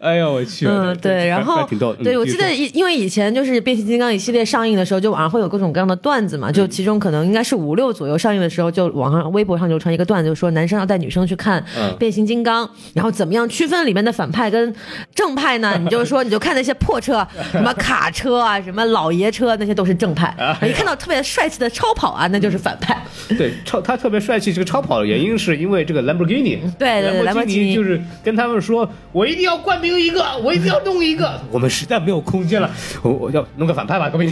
Speaker 2: 哎呦我去，
Speaker 1: 嗯，对，然后
Speaker 2: 挺逗。嗯
Speaker 1: 对我记得因为以前就是变形金刚一系列上映的时候，就网上会有各种各样的段子嘛，
Speaker 2: 嗯
Speaker 1: 就其中可能应该是五六左右上映的时候，就网上微博上流传一个段子，就说男生要带女生去看
Speaker 2: 嗯。
Speaker 1: 变形金刚，然后怎么样区分里面的反派跟正派呢？(laughs) 你就说你就看那些破车，什么卡车啊，什么老爷车，那些都是正派，
Speaker 2: 啊 (laughs)
Speaker 1: 一看到特别帅气的超跑啊，那就是反派。
Speaker 2: 对超他特别帅气，这个超跑的原因是因为这个兰博基尼，
Speaker 1: 对对对
Speaker 2: 兰博基
Speaker 1: 尼
Speaker 2: 尼就是跟他们说，我一定要冠名一个，我一定要弄一个，我们实在没有空间了，我我要弄个反派吧，各位，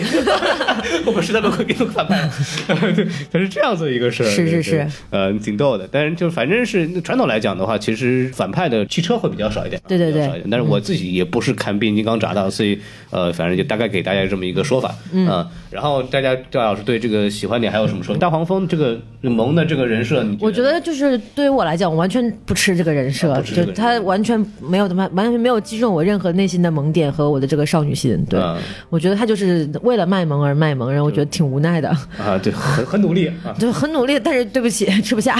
Speaker 2: (laughs) 我们实在没有空间弄个反派 (laughs) 它是这样子一个事
Speaker 1: 是是是。
Speaker 2: 呃，挺逗的，但是就反正是传统来讲的话，其实反派的汽车会比较少一点，
Speaker 1: 对对对。
Speaker 2: 但是我自己也不是看变形金刚长大，所以呃，反正就大概给大家这么一个说法，嗯、然后大家赵老师对这个喜欢点还有什么说？大黄蜂这个萌的这个人设，你
Speaker 1: 我觉得就是对于我来讲，我完全不吃这个人设，就他完全没有怎么完全没有击中我任何内心的萌点和我的这个少女心。对，
Speaker 2: 嗯
Speaker 1: 我觉得他就是为了卖萌而卖萌，然后我觉得挺无奈的，
Speaker 2: 啊，对，很很努力啊。
Speaker 1: 就很努力，但是对不起，吃不下。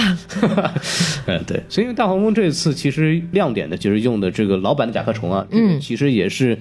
Speaker 1: (laughs)
Speaker 2: 嗯，对，所以大黄蜂这次其实亮点的就是用的这个老版的甲壳虫啊，嗯，其实也是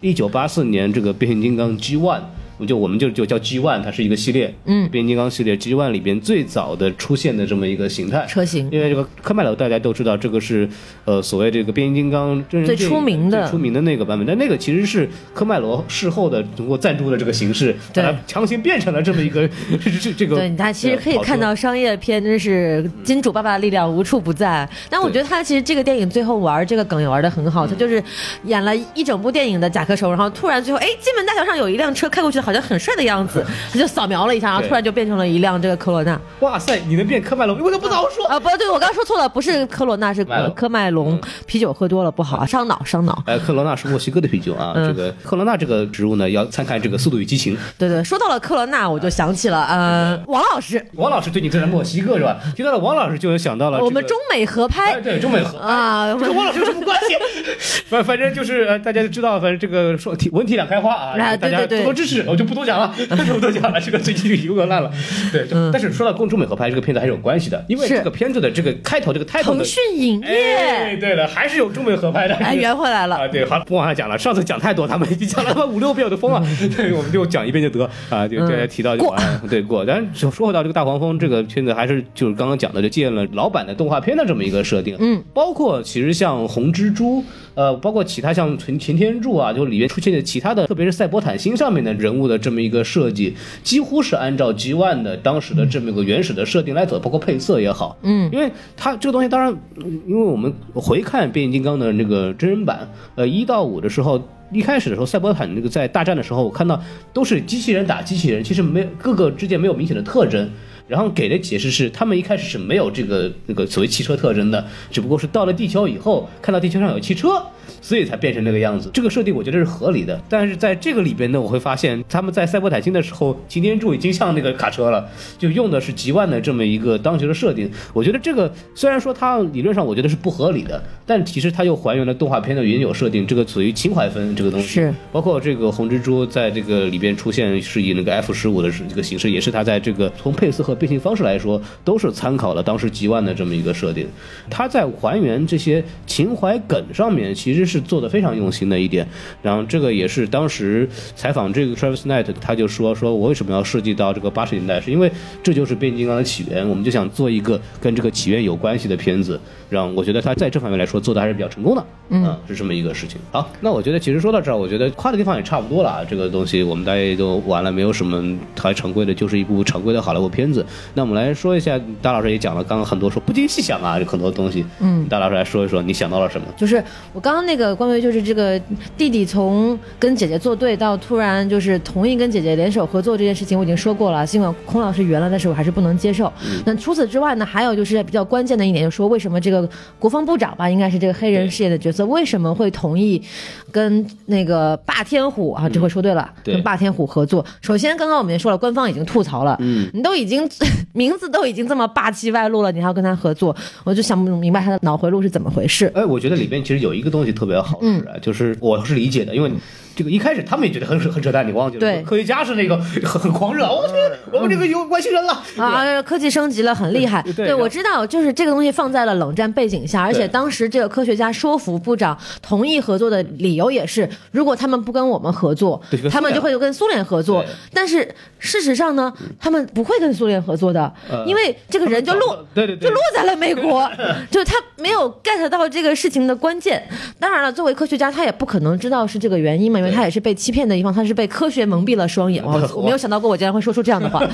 Speaker 2: 一九八四年这个变形金刚 G One 就我们就就叫 G One，它是一个系列，
Speaker 1: 嗯。
Speaker 2: 变形金刚系列 G One 里边最早的出现的这么一个形态。
Speaker 1: 车型。
Speaker 2: 因为这个科迈罗大家都知道，这个是呃所谓这个变形金刚真人
Speaker 1: 最出名的。
Speaker 2: 最出名的那个版本，但那个其实是科迈罗事后的通过赞助的这个形式，把
Speaker 1: 对
Speaker 2: 它强行变成了这么一个 (laughs) 这这这个。
Speaker 1: 对，他其实可以看到商业片真是金主爸爸的力量无处不在。但我觉得他其实这个电影最后玩这个梗也玩的很好，他就是演了一整部电影的甲壳虫，然后突然最后哎，金门大桥上有一辆车开过去，好像很帅的样子，(laughs) 他就扫描了一下，然后突然就变成了一辆这个科罗娜。
Speaker 2: 哇塞，你能变科迈龙，我都不早说。
Speaker 1: 啊，不对，我刚刚说错了，不是科罗娜，是科麦隆。啤酒喝多了不好啊，伤脑伤脑。
Speaker 2: 哎，科罗娜是墨西哥的啤酒啊。
Speaker 1: 嗯
Speaker 2: 这个科罗娜这个植物呢，要参看这个《速度与激情》。
Speaker 1: 对对，说到了科罗娜，我就想起了呃，王老师，
Speaker 2: 王老师最近正在墨西哥是吧？提到了王老师，就想到了、这个、
Speaker 1: 我们中美合拍
Speaker 2: 哎对中美合
Speaker 1: 啊，
Speaker 2: 跟王老师有什么关系？(laughs) 反反正就是呃，大家就知道，反正这个说题文体两开花啊，
Speaker 1: 啊
Speaker 2: 大家
Speaker 1: 对对对
Speaker 2: 多多支持，我就不多讲了，(laughs) 就不多讲了。这个最近有点烂了，(laughs) 对。但是说到跟中美合拍这个片子还是有关系的，因为这个片子的这个开头这个 title
Speaker 1: 腾
Speaker 2: 的。
Speaker 1: 讯影
Speaker 2: 哎，
Speaker 1: 业，
Speaker 2: 对了，还是有中美合拍的。
Speaker 1: 哎，圆回来了。
Speaker 2: 啊，对，好了，不往下讲了。上次讲太多，他们已经讲了他妈五六遍，我都疯了。(laughs) 对，我们就讲一遍就得啊，就刚才提到就完了。对，过。但是说回到这个大黄蜂这个片子，还是就是刚刚讲的，就借鉴了老版的动画片的这么一个设定。
Speaker 1: 嗯，
Speaker 2: 包括其实像红蜘蛛，呃，包括其他像擎擎天柱啊，就里面出现的其他的，特别是赛博坦星上面的人物的这么一个设计，几乎是按照 G One 的当时的这么一个原始的设定来走，包括配色也好。
Speaker 1: 嗯，
Speaker 2: 因为它这个东西，当然，嗯因为我们回看变形金刚的那个真人版，呃，一到五的时候。一开始的时候，赛博坦那个在大战的时候，我看到都是机器人打机器人，其实没各个之间没有明显的特征。然后给的解释是，他们一开始是没有这个那个所谓汽车特征的，只不过是到了地球以后，看到地球上有汽车，所以才变成那个样子。这个设定我觉得是合理的。但是在这个里边呢，我会发现他们在赛博坦星的时候，擎天柱已经像那个卡车了，就用的是极万的这么一个当时的设定。我觉得这个虽然说它理论上我觉得是不合理的，但其实它又还原了动画片的原有设定，这个属于情怀分这个东西。
Speaker 1: 是，
Speaker 2: 包括这个红蜘蛛在这个里边出现是以那个 F 十五的这个形式，也是它在这个从配色和变形方式来说，都是参考了当时吉万的这么一个设定。他在还原这些情怀梗上面，其实是做的非常用心的一点。然后这个也是当时采访这个 Travis Knight，他就说说我为什么要设计到这个八十年代，是因为这就是变形金刚的起源，我们就想做一个跟这个起源有关系的片子。让我觉得他在这方面来说做的还是比较成功的，嗯，是这么一个事情。好，那我觉得其实说到这儿，我觉得夸的地方也差不多了啊。这个东西我们大家也都完了，没有什么太常规的，就是一部常规的好莱坞片子。那我们来说一下，大老师也讲了刚刚很多说不禁细想啊，有很多东西。嗯，大老师来说一说，你想到了什么？
Speaker 1: 就是我刚刚那个关于就是这个弟弟从跟姐姐作对到突然就是同意跟姐姐联手合作这件事情，我已经说过了。尽管孔老师圆了，但是我还是不能接受。那除此之外呢，还有就是比较关键的一点，就是说为什么这个国防部长吧，应该是这个黑人事业的角色，为什么会同意跟那个霸天虎啊？这回说对了，
Speaker 2: 对
Speaker 1: 跟霸天虎合作。首先，刚刚我们也说了，官方已经吐槽了，
Speaker 2: 嗯，
Speaker 1: 你都已经 (laughs) 名字都已经这么霸气外露了，你还要跟他合作，我就想不明白他的脑回路是怎么回事。
Speaker 2: 哎，我觉得里边其实有一个东西特别好就是我是理解的，因为这个一开始他们也觉得很很扯淡，你忘记了？
Speaker 1: 对。
Speaker 2: 科学家是那个很 (laughs) 很狂热，我去，我们这个有外星人了。
Speaker 1: 啊，科技升级了，很厉害。(laughs)
Speaker 2: 对
Speaker 1: 我知道，就是这个东西放在了冷战背景下，而且当时这个科学家说服部长同意合作的理由也是，如果他们不跟我们合作，他们就会跟苏联合作。但是事实上呢，他们不会跟苏联合作的，
Speaker 2: 呃
Speaker 1: 因为这个人就落，
Speaker 2: 对对对。
Speaker 1: 就落在了美国，(laughs) 就是他没有 get 到这个事情的关键。当然了，作为科学家，他也不可能知道是这个原因嘛，因为他也是被欺骗的一方，他是被科学蒙蔽了双眼。哇，我没有想到过我竟然会说出这样的话。(laughs)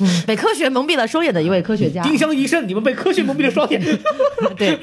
Speaker 1: 嗯，被科学蒙蔽了双眼的一位科学家。
Speaker 2: 丁香医生，你们被科学蒙蔽了双眼。(laughs)
Speaker 1: 对，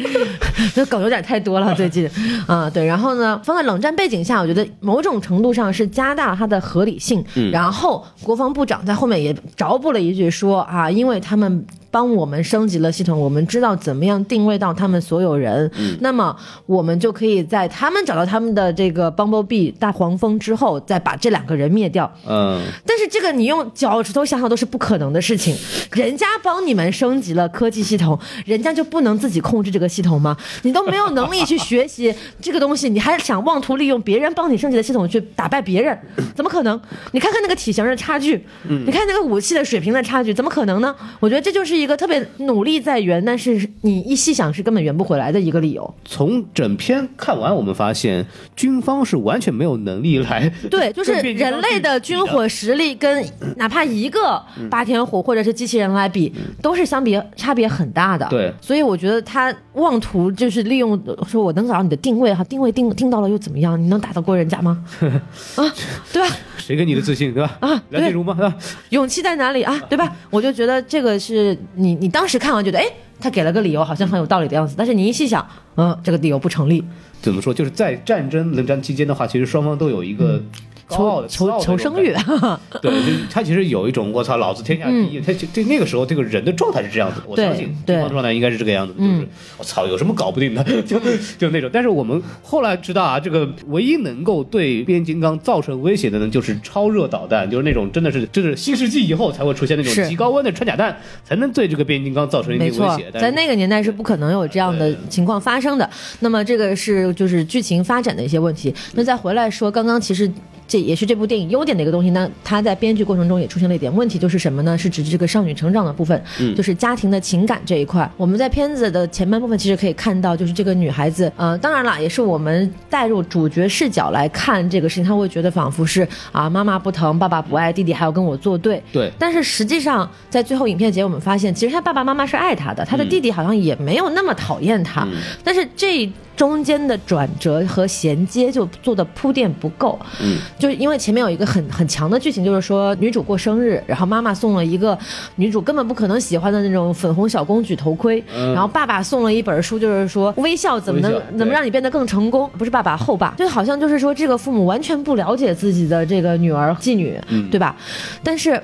Speaker 1: 这梗有点太多了，最近 (laughs) 啊，对。然后呢，放在冷战背景下，我觉得某种程度上是加大了它的合理性。然后国防部长在后面也着补了一句说啊，因为他们。帮我们升级了系统，我们知道怎么样定位到他们所有人，那么我们就可以在他们找到他们的这个 Bumblebee 大黄蜂之后，再把这两个人灭掉。
Speaker 2: 嗯，
Speaker 1: 但是这个你用脚趾头想想都是不可能的事情。人家帮你们升级了科技系统，人家就不能自己控制这个系统吗？你都没有能力去学习这个东西，你还想妄图利用别人帮你升级的系统去打败别人？(laughs) 怎么可能？你看看那个体型的差距，你看那个武器的水平的差距，怎么可能呢？我觉得这就是一一个特别努力在圆，但是你一细想是根本圆不回来的一个理由。
Speaker 2: 从整篇看完，我们发现军方是完全没有能力来
Speaker 1: 对，(laughs) 就是人类的军火实力跟哪怕一个霸天虎或者是机器人来比，都是相比差别很大的。
Speaker 2: 对
Speaker 1: 所以我觉得他妄图就是利用说我能找到你的定位哈，定位定定到了又怎么样？你能打得过人家吗？(laughs) 啊，对吧？
Speaker 2: 谁给你的自信，对吧？
Speaker 1: 啊
Speaker 2: 梁静茹吗？对吧？
Speaker 1: 勇气在哪里啊？对吧？我就觉得这个是你你当时看完觉得，哎，他给了个理由，好像很有道理的样子，但是你一细想，嗯，这个理由不成立。
Speaker 2: 怎么说？就是在战争冷战期间的话，其实双方都有一个高傲的、
Speaker 1: 求
Speaker 2: 自傲的
Speaker 1: 求生欲。(laughs)
Speaker 2: 对，就他其实有一种我操，老子天下第一。他就对那个时候这个人的状态是这样子的，我相信
Speaker 1: 对
Speaker 2: 军方的状态应该是这个样子的，就是我操，有什么搞不定的，(laughs) 就就那种。但是我们后来知道啊，这个唯一能够对变形金刚造成威胁的呢，就是超热导弹，就是那种真的是就是新世纪以后才会出现那种
Speaker 1: 是
Speaker 2: 极高温的穿甲弹，才能对这个变形金刚造成一定威胁。，
Speaker 1: 在那个年代是不可能有这样的情况发生的。那么这个是就是剧情发展的一些问题。那再回来说，刚刚其实。这也是这部电影优点的一个东西。那它在编剧过程中也出现了一点问题，就是什么呢？是指这个少女成长的部分，就是家庭的情感这一块。我们在片子的前半部分其实可以看到，就是这个女孩子，呃，当然了，也是我们带入主角视角来看这个事情，她会觉得仿佛是啊，妈妈不疼，爸爸不爱，弟弟还要跟我作对。
Speaker 2: 对
Speaker 1: 但是实际上，在最后影片结尾，我们发现，其实他爸爸妈妈是爱他的，他的弟弟好像也没有那么讨厌他。但是这中间的转折和衔接就做的铺垫不够。
Speaker 2: 嗯，
Speaker 1: 就是因为前面有一个很很强的剧情，就是说女主过生日，然后妈妈送了一个女主根本不可能喜欢的那种粉红小公举头盔，
Speaker 2: 嗯
Speaker 1: 然后爸爸送了一本书，就是说微笑怎么能怎么让你变得更成功，不是爸爸后爸，就好像就是说这个父母完全不了解自己的这个女儿妓女，
Speaker 2: 嗯
Speaker 1: 对吧？但是。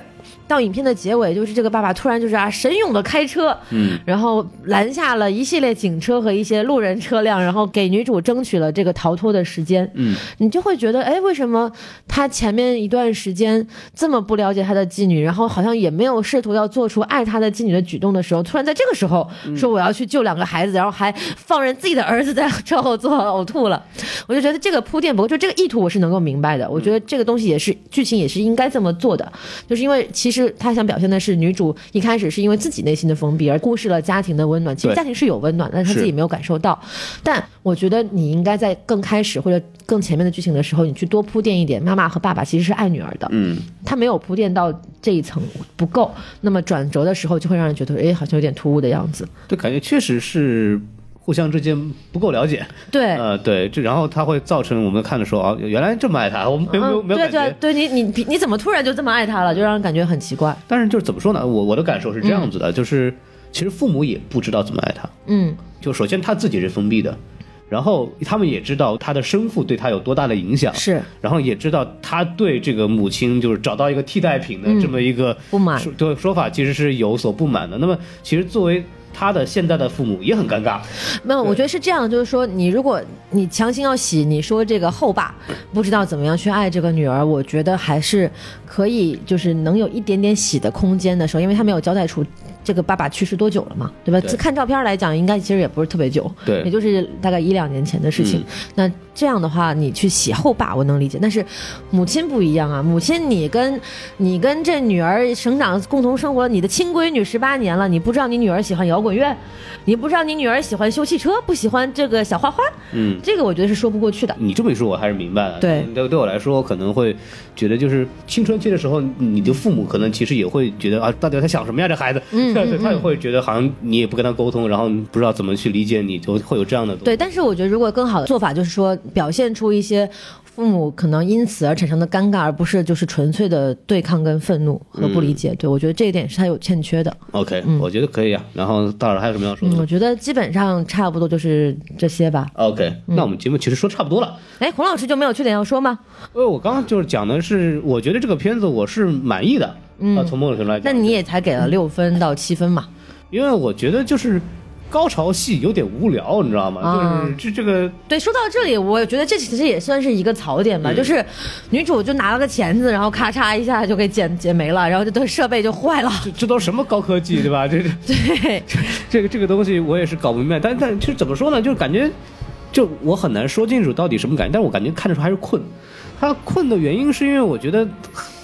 Speaker 1: 到影片的结尾，就是这个爸爸突然就是啊神勇的开车，
Speaker 2: 嗯，
Speaker 1: 然后拦下了一系列警车和一些路人车辆，然后给女主争取了这个逃脱的时间。
Speaker 2: 嗯，
Speaker 1: 你就会觉得，哎，为什么他前面一段时间这么不了解他的妓女，然后好像也没有试图要做出爱他的妓女的举动的时候，突然在这个时候说我要去救两个孩子，然后还放任自己的儿子在车后座呕吐了，我就觉得这个铺垫不够，就这个意图我是能够明白的。我觉得这个东西也是剧情也是应该这么做的，就是因为其实他想表现的是女主一开始是因为自己内心的封闭而忽视了家庭的温暖，其实家庭是有温暖，但是他自己没有感受到。但我觉得你应该在更开始或者更前面的剧情的时候，你去多铺垫一点，妈妈和爸爸其实是爱女儿的，
Speaker 2: 嗯，
Speaker 1: 他没有铺垫到这一层不够，那么转折的时候就会让人觉得，哎，好像有点突兀的样子。
Speaker 2: 对，感觉确实是互相之间不够了解。
Speaker 1: 对，
Speaker 2: 呃，对，这然后它会造成我们看的时候啊，原来这么爱他，我们没有没有
Speaker 1: 嗯，
Speaker 2: 没有感觉。
Speaker 1: 对对，你你你怎么突然就这么爱他了，就让人感觉很奇怪。
Speaker 2: 但是就是怎么说呢？我我的感受是这样子的，就是其实父母也不知道怎么爱他。
Speaker 1: 嗯，
Speaker 2: 就首先他自己是封闭的，然后他们也知道他的生父对他有多大的影响，
Speaker 1: 是
Speaker 2: 然后也知道他对这个母亲就是找到一个替代品的这么一个
Speaker 1: 不满
Speaker 2: 对说法，其实是有所不满的。那么其实作为他的现在的父母也很尴尬，
Speaker 1: 没有，我觉得是这样，就是说，你如果你强行要洗，你说这个后爸不知道怎么样去爱这个女儿，我觉得还是可以，就是能有一点点洗的空间的时候，因为他没有交代出这个爸爸去世多久了嘛，对吧？
Speaker 2: 对。
Speaker 1: 看照片来讲，应该其实也不是特别久，
Speaker 2: 对。
Speaker 1: 也就是大概一两年前的事情。
Speaker 2: 嗯。
Speaker 1: 那这样的话，你去洗后爸，我能理解，但是母亲不一样啊，母亲你跟你跟这女儿成长共同生活，你的亲闺女十八年了，你不知道你女儿喜欢摇滚乐，你不知道你女儿喜欢修汽车，不喜欢这个小花花，
Speaker 2: 嗯。
Speaker 1: 这个我觉得是说不过去的。
Speaker 2: 你这么一说，我还是明白了。
Speaker 1: 对
Speaker 2: 对，对我来说，可能会觉得就是青春期的时候，你的父母可能其实也会觉得啊，到底他想什么呀？这孩子，
Speaker 1: 嗯 (laughs)
Speaker 2: 对他也会觉得好像你也不跟他沟通，然后不知道怎么去理解你，就会有这样的。
Speaker 1: 对，但是我觉得如果更好的做法就是说，表现出一些父母可能因此而产生的尴尬，而不是就是纯粹的对抗跟愤怒和不理解。对我觉得这一点是他有欠缺的。
Speaker 2: OK，、我觉得可以啊。然后大佬还有什么要说的
Speaker 1: 嗯，我觉得基本上差不多就是这些吧。
Speaker 2: ？OK，那我们节目其实说差不多了。
Speaker 1: 哎，洪老师就没有缺点要说吗？
Speaker 2: 呃，我刚刚就是讲的是，我觉得这个片子我是满意的。嗯，啊，从某种程度来讲，
Speaker 1: 那你也才给了六分到七分嘛。
Speaker 2: 因为我觉得就是高潮戏有点无聊，你知道吗？
Speaker 1: 啊
Speaker 2: 就是这这个
Speaker 1: 对，说到这里，我觉得这其实也算是一个槽点吧，
Speaker 2: 嗯
Speaker 1: 就是女主就拿了个钳子，然后咔嚓一下就给剪剪没了，然后这的设备就坏了。
Speaker 2: 这这都什么高科技，对吧？(laughs) 这这
Speaker 1: 对，
Speaker 2: 这个这个东西我也是搞不明白，但但其实怎么说呢，就是感觉，就我很难说清楚到底什么感觉，但是我感觉看的时候还是困。他困的原因是因为我觉得，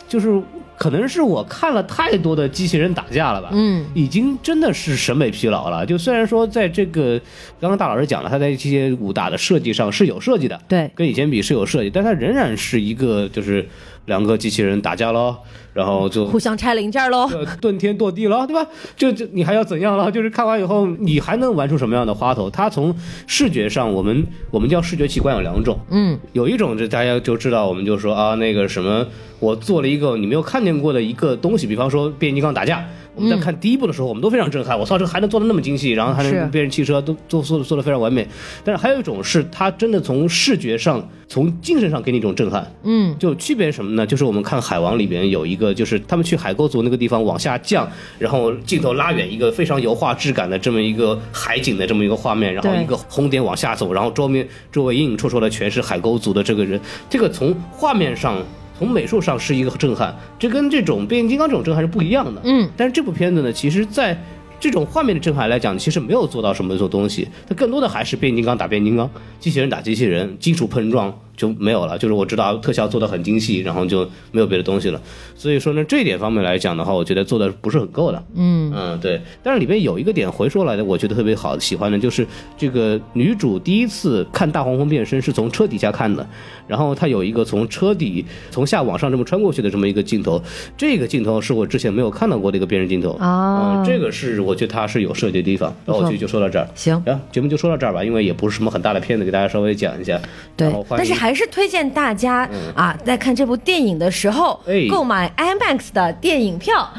Speaker 2: 就是可能是我看了太多的机器人打架了吧，
Speaker 1: 嗯，
Speaker 2: 已经真的是审美疲劳了。就虽然说在这个刚刚大老师讲了，他在这些武打的设计上是有设计的，
Speaker 1: 对。
Speaker 2: 跟以前比是有设计，但他仍然是一个就是两个机器人打架喽，然后就
Speaker 1: 互相拆零件喽。
Speaker 2: 呃，遁天堕地了，对吧？就就你还要怎样了？就是看完以后，你还能玩出什么样的花头？它从视觉上，我们我们叫视觉奇观有两种，
Speaker 1: 嗯，
Speaker 2: 有一种就大家就知道，我们就说啊，那个什么，我做了一个你没有看见过的一个东西，比方说变形金刚打架。我们在看第一部的时候，我们都非常震撼。我操，这个还能做的那么精细，然后还
Speaker 1: 是
Speaker 2: 能变成汽车，都都做的做的非常完美。但是还有一种是它真的从视觉上、从精神上给你一种震撼。
Speaker 1: 嗯，
Speaker 2: 就区别什么呢？就是我们看《海王》里边有一个，就是他们去海沟族那个地方往下降，然后镜头拉远一个非常油画质感的这么一个海景的这么一个画面，然后一个红点往下走，然后周面周围隐隐绰绰的全是海沟族的这个人，这个从画面上。从美术上是一个震撼，这跟这种变形金刚这种震撼是不一样的。
Speaker 1: 嗯，
Speaker 2: 但是这部片子呢，其实在这种画面的震撼来讲，其实没有做到什么做东西，它更多的还是变形金刚打变形金刚，机器人打机器人，金属碰撞就没有了。就是我知道特效做的很精细，然后就没有别的东西了。所以说呢，这一点方面来讲的话，我觉得做的不是很够的。
Speaker 1: 嗯
Speaker 2: 嗯，对。但是里边有一个点回说来的，我觉得特别好喜欢的，就是这个女主第一次看大黄蜂变身是从车底下看的，然后她有一个从车底从下往上这么穿过去的这么一个镜头，这个镜头是我之前没有看到过的一个变身镜头
Speaker 1: 啊
Speaker 2: 嗯这个是我觉得它是有设计的地方。然后我就就说到这儿。
Speaker 1: 行，
Speaker 2: 然后节目就说到这儿吧，因为也不是什么很大的片子，给大家稍微讲一下。
Speaker 1: 对但是还是推荐大家、啊，在看这部电影的时候，
Speaker 2: 哎
Speaker 1: 购买 IMAX 的电影票。(laughs)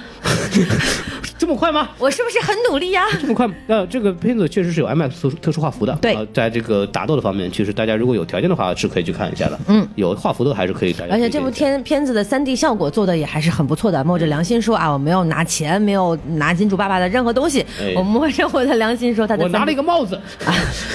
Speaker 2: 这么快吗？
Speaker 1: 我是不是很努力呀、
Speaker 2: 这么快？那这个片子确实是有 IMAX 特殊特殊画幅的。
Speaker 1: 对
Speaker 2: 呃在这个打斗的方面，其实大家如果有条件的话，是可以去看一下的。
Speaker 1: 嗯，
Speaker 2: 有画幅的还是可以。
Speaker 1: 而且这部片片子的三 D 效果做的也还是很不错的。摸着良心说啊，我没有拿钱，没有拿金主爸爸的任何东西，
Speaker 2: 哎
Speaker 1: 我摸着我的良心说，他的
Speaker 2: 我拿了一
Speaker 1: 个
Speaker 2: 个帽子，(laughs)
Speaker 1: 啊，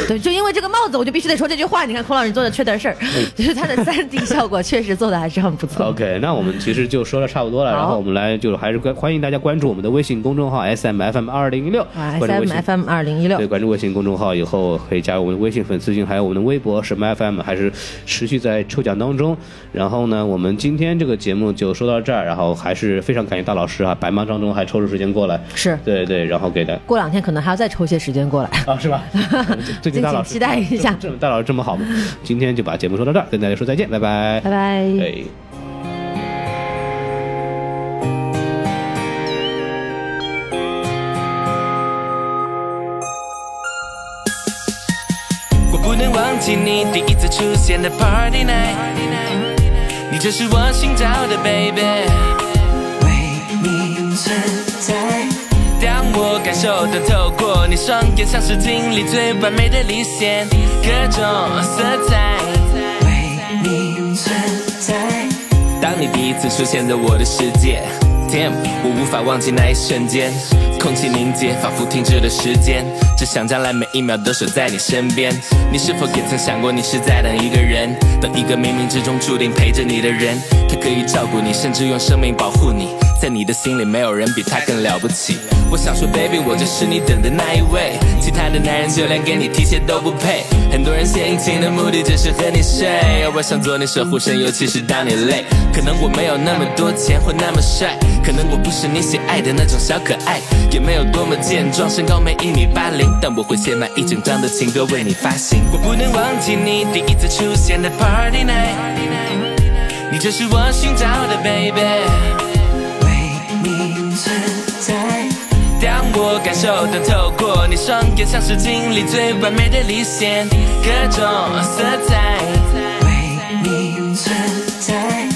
Speaker 1: 对，就因为这个帽子，我就必须得说这句话。你看孔老师做的缺德事儿，(laughs) 就是它的三 D 效果确实做的还是很不错。
Speaker 2: OK，那我们其实就说的差不多了，然后我们来就还是关欢迎大家关注我们的微信公众号 S M F M 二零一六
Speaker 1: ，，S
Speaker 2: 信
Speaker 1: M F M 二零一六
Speaker 2: 对，，关注微信公众号以后可以加入我们的微信粉丝群，还有我们的微博什么 FM，还是持续在抽奖当中。然后呢，我们今天这个节目就说到这儿，然后还是非常感谢大老师啊，百忙当中还抽出时间过来，
Speaker 1: 是
Speaker 2: 对对，然后给的
Speaker 1: 过两天可能还要再抽些时间过来。
Speaker 2: 啊，是吧？(laughs) 最近大老师
Speaker 1: 期待一下
Speaker 2: 这这大老师这么好吗？今天就把节目说到这儿，跟大家说再见，拜拜，
Speaker 1: 拜拜。
Speaker 2: 哎。
Speaker 3: 我不能忘记你第一次出现的 Party Night，你就是我寻找的 Baby。
Speaker 4: 为你存在，
Speaker 3: 当我感受到透过你双眼，像是经历最完美的离线，各种色彩。
Speaker 4: 存在，
Speaker 3: 当你第一次出现在我的世界，Damn，我无法忘记那一瞬间，空气凝结，仿佛停止了时间，只想将来每一秒都守在你身边。你是否也曾想过，你是在等一个人，等一个冥冥之中注定陪着你的人，他可以照顾你，甚至用生命保护你，在你的心里没有人比他更了不起。我想说，baby，我就是你等的那一位，其他的男人就连给你提鞋都不配。很多人献殷勤的目的只是和你睡，我想做你守护神，尤其是当你累。可能我没有那么多钱或那么帅，可能我不是你喜爱的那种小可爱，也没有多么健壮，身高没一米八零，但我会写满一整张的情歌为你发行。我不能忘记你第一次出现的 Party Night，你就是我寻找的 Baby。
Speaker 4: 为你存在，
Speaker 3: 当我感受到透过你双眼，像是经历最完美的离线，各种色彩。
Speaker 4: 为你存在，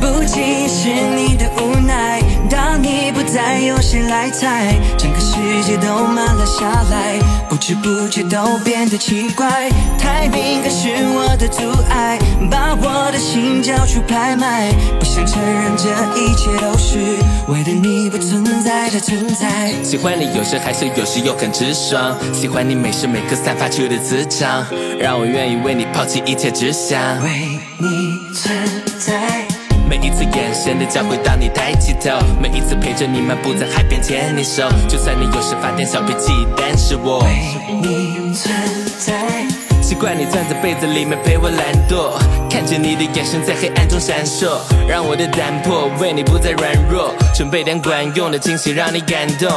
Speaker 4: 不仅是你的无奈，当你不再，有谁来猜？整个世界都慢了下来，不知不觉都变得奇怪。太敏感是我的阻碍，把我的心交出拍卖，不想承认这一切都是为了你不存在的存在。
Speaker 3: 喜欢你有时害羞，有时又很直爽。喜欢你每时每刻散发出的磁场，让我愿意为你抛弃一切只想。
Speaker 4: 为你存
Speaker 3: 眼神的交汇，当你抬起头，每一次陪着你漫步在海边牵你手，就算你有时发点小脾气，但是我
Speaker 4: 为你存在，
Speaker 3: 习惯你钻在被子里面陪我懒惰，看着你的眼神在黑暗中闪烁，让我的胆魄为你不再软弱，准备点管用的惊喜让你感动。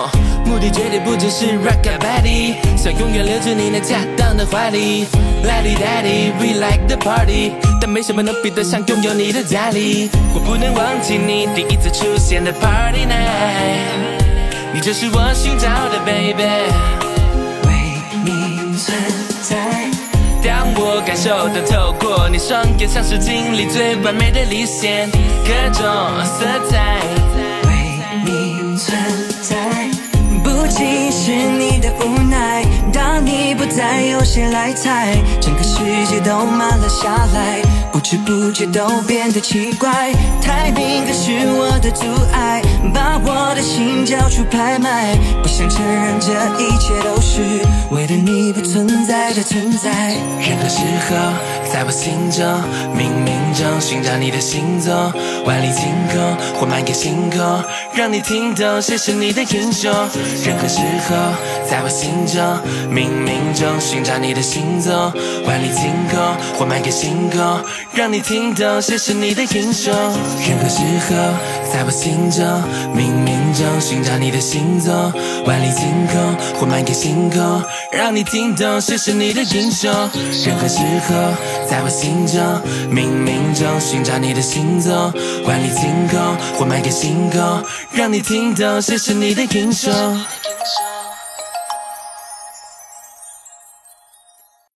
Speaker 3: 目的绝对不只是 rock a body，想永远留住你那恰当的怀里。Lady Daddy, we like the party，但没什么能比得上拥有你的家里。我不能忘记你第一次出现的 party night，你就是我寻找的 baby。
Speaker 4: 为你存在。
Speaker 3: 当我感受到透过你双眼，像是经历最完美的离线，各种色彩。
Speaker 4: 为你不再，有谁来猜？整个世界都慢了下来，不知不觉都变得奇怪。太平可是我的阻碍，把我的心交出拍卖。不想承认这一切都是为了你不存在的存在。
Speaker 3: 任何时候，在我心中，冥冥中寻找你的行踪，万里晴空或漫天星空，让你听懂谁是你的英雄。任何时候，在我心中，冥冥中寻找你的行踪，万里晴空或漫野星空，让你听懂谁是你的英雄。任何时候，在我心中，冥冥中寻找你的行踪，万里晴空或漫野星空，让你听懂谁是你的英雄。任何时候，在我心中，冥冥中寻找你的行踪，万里晴空或漫野星空，让你听懂谁是你的英雄。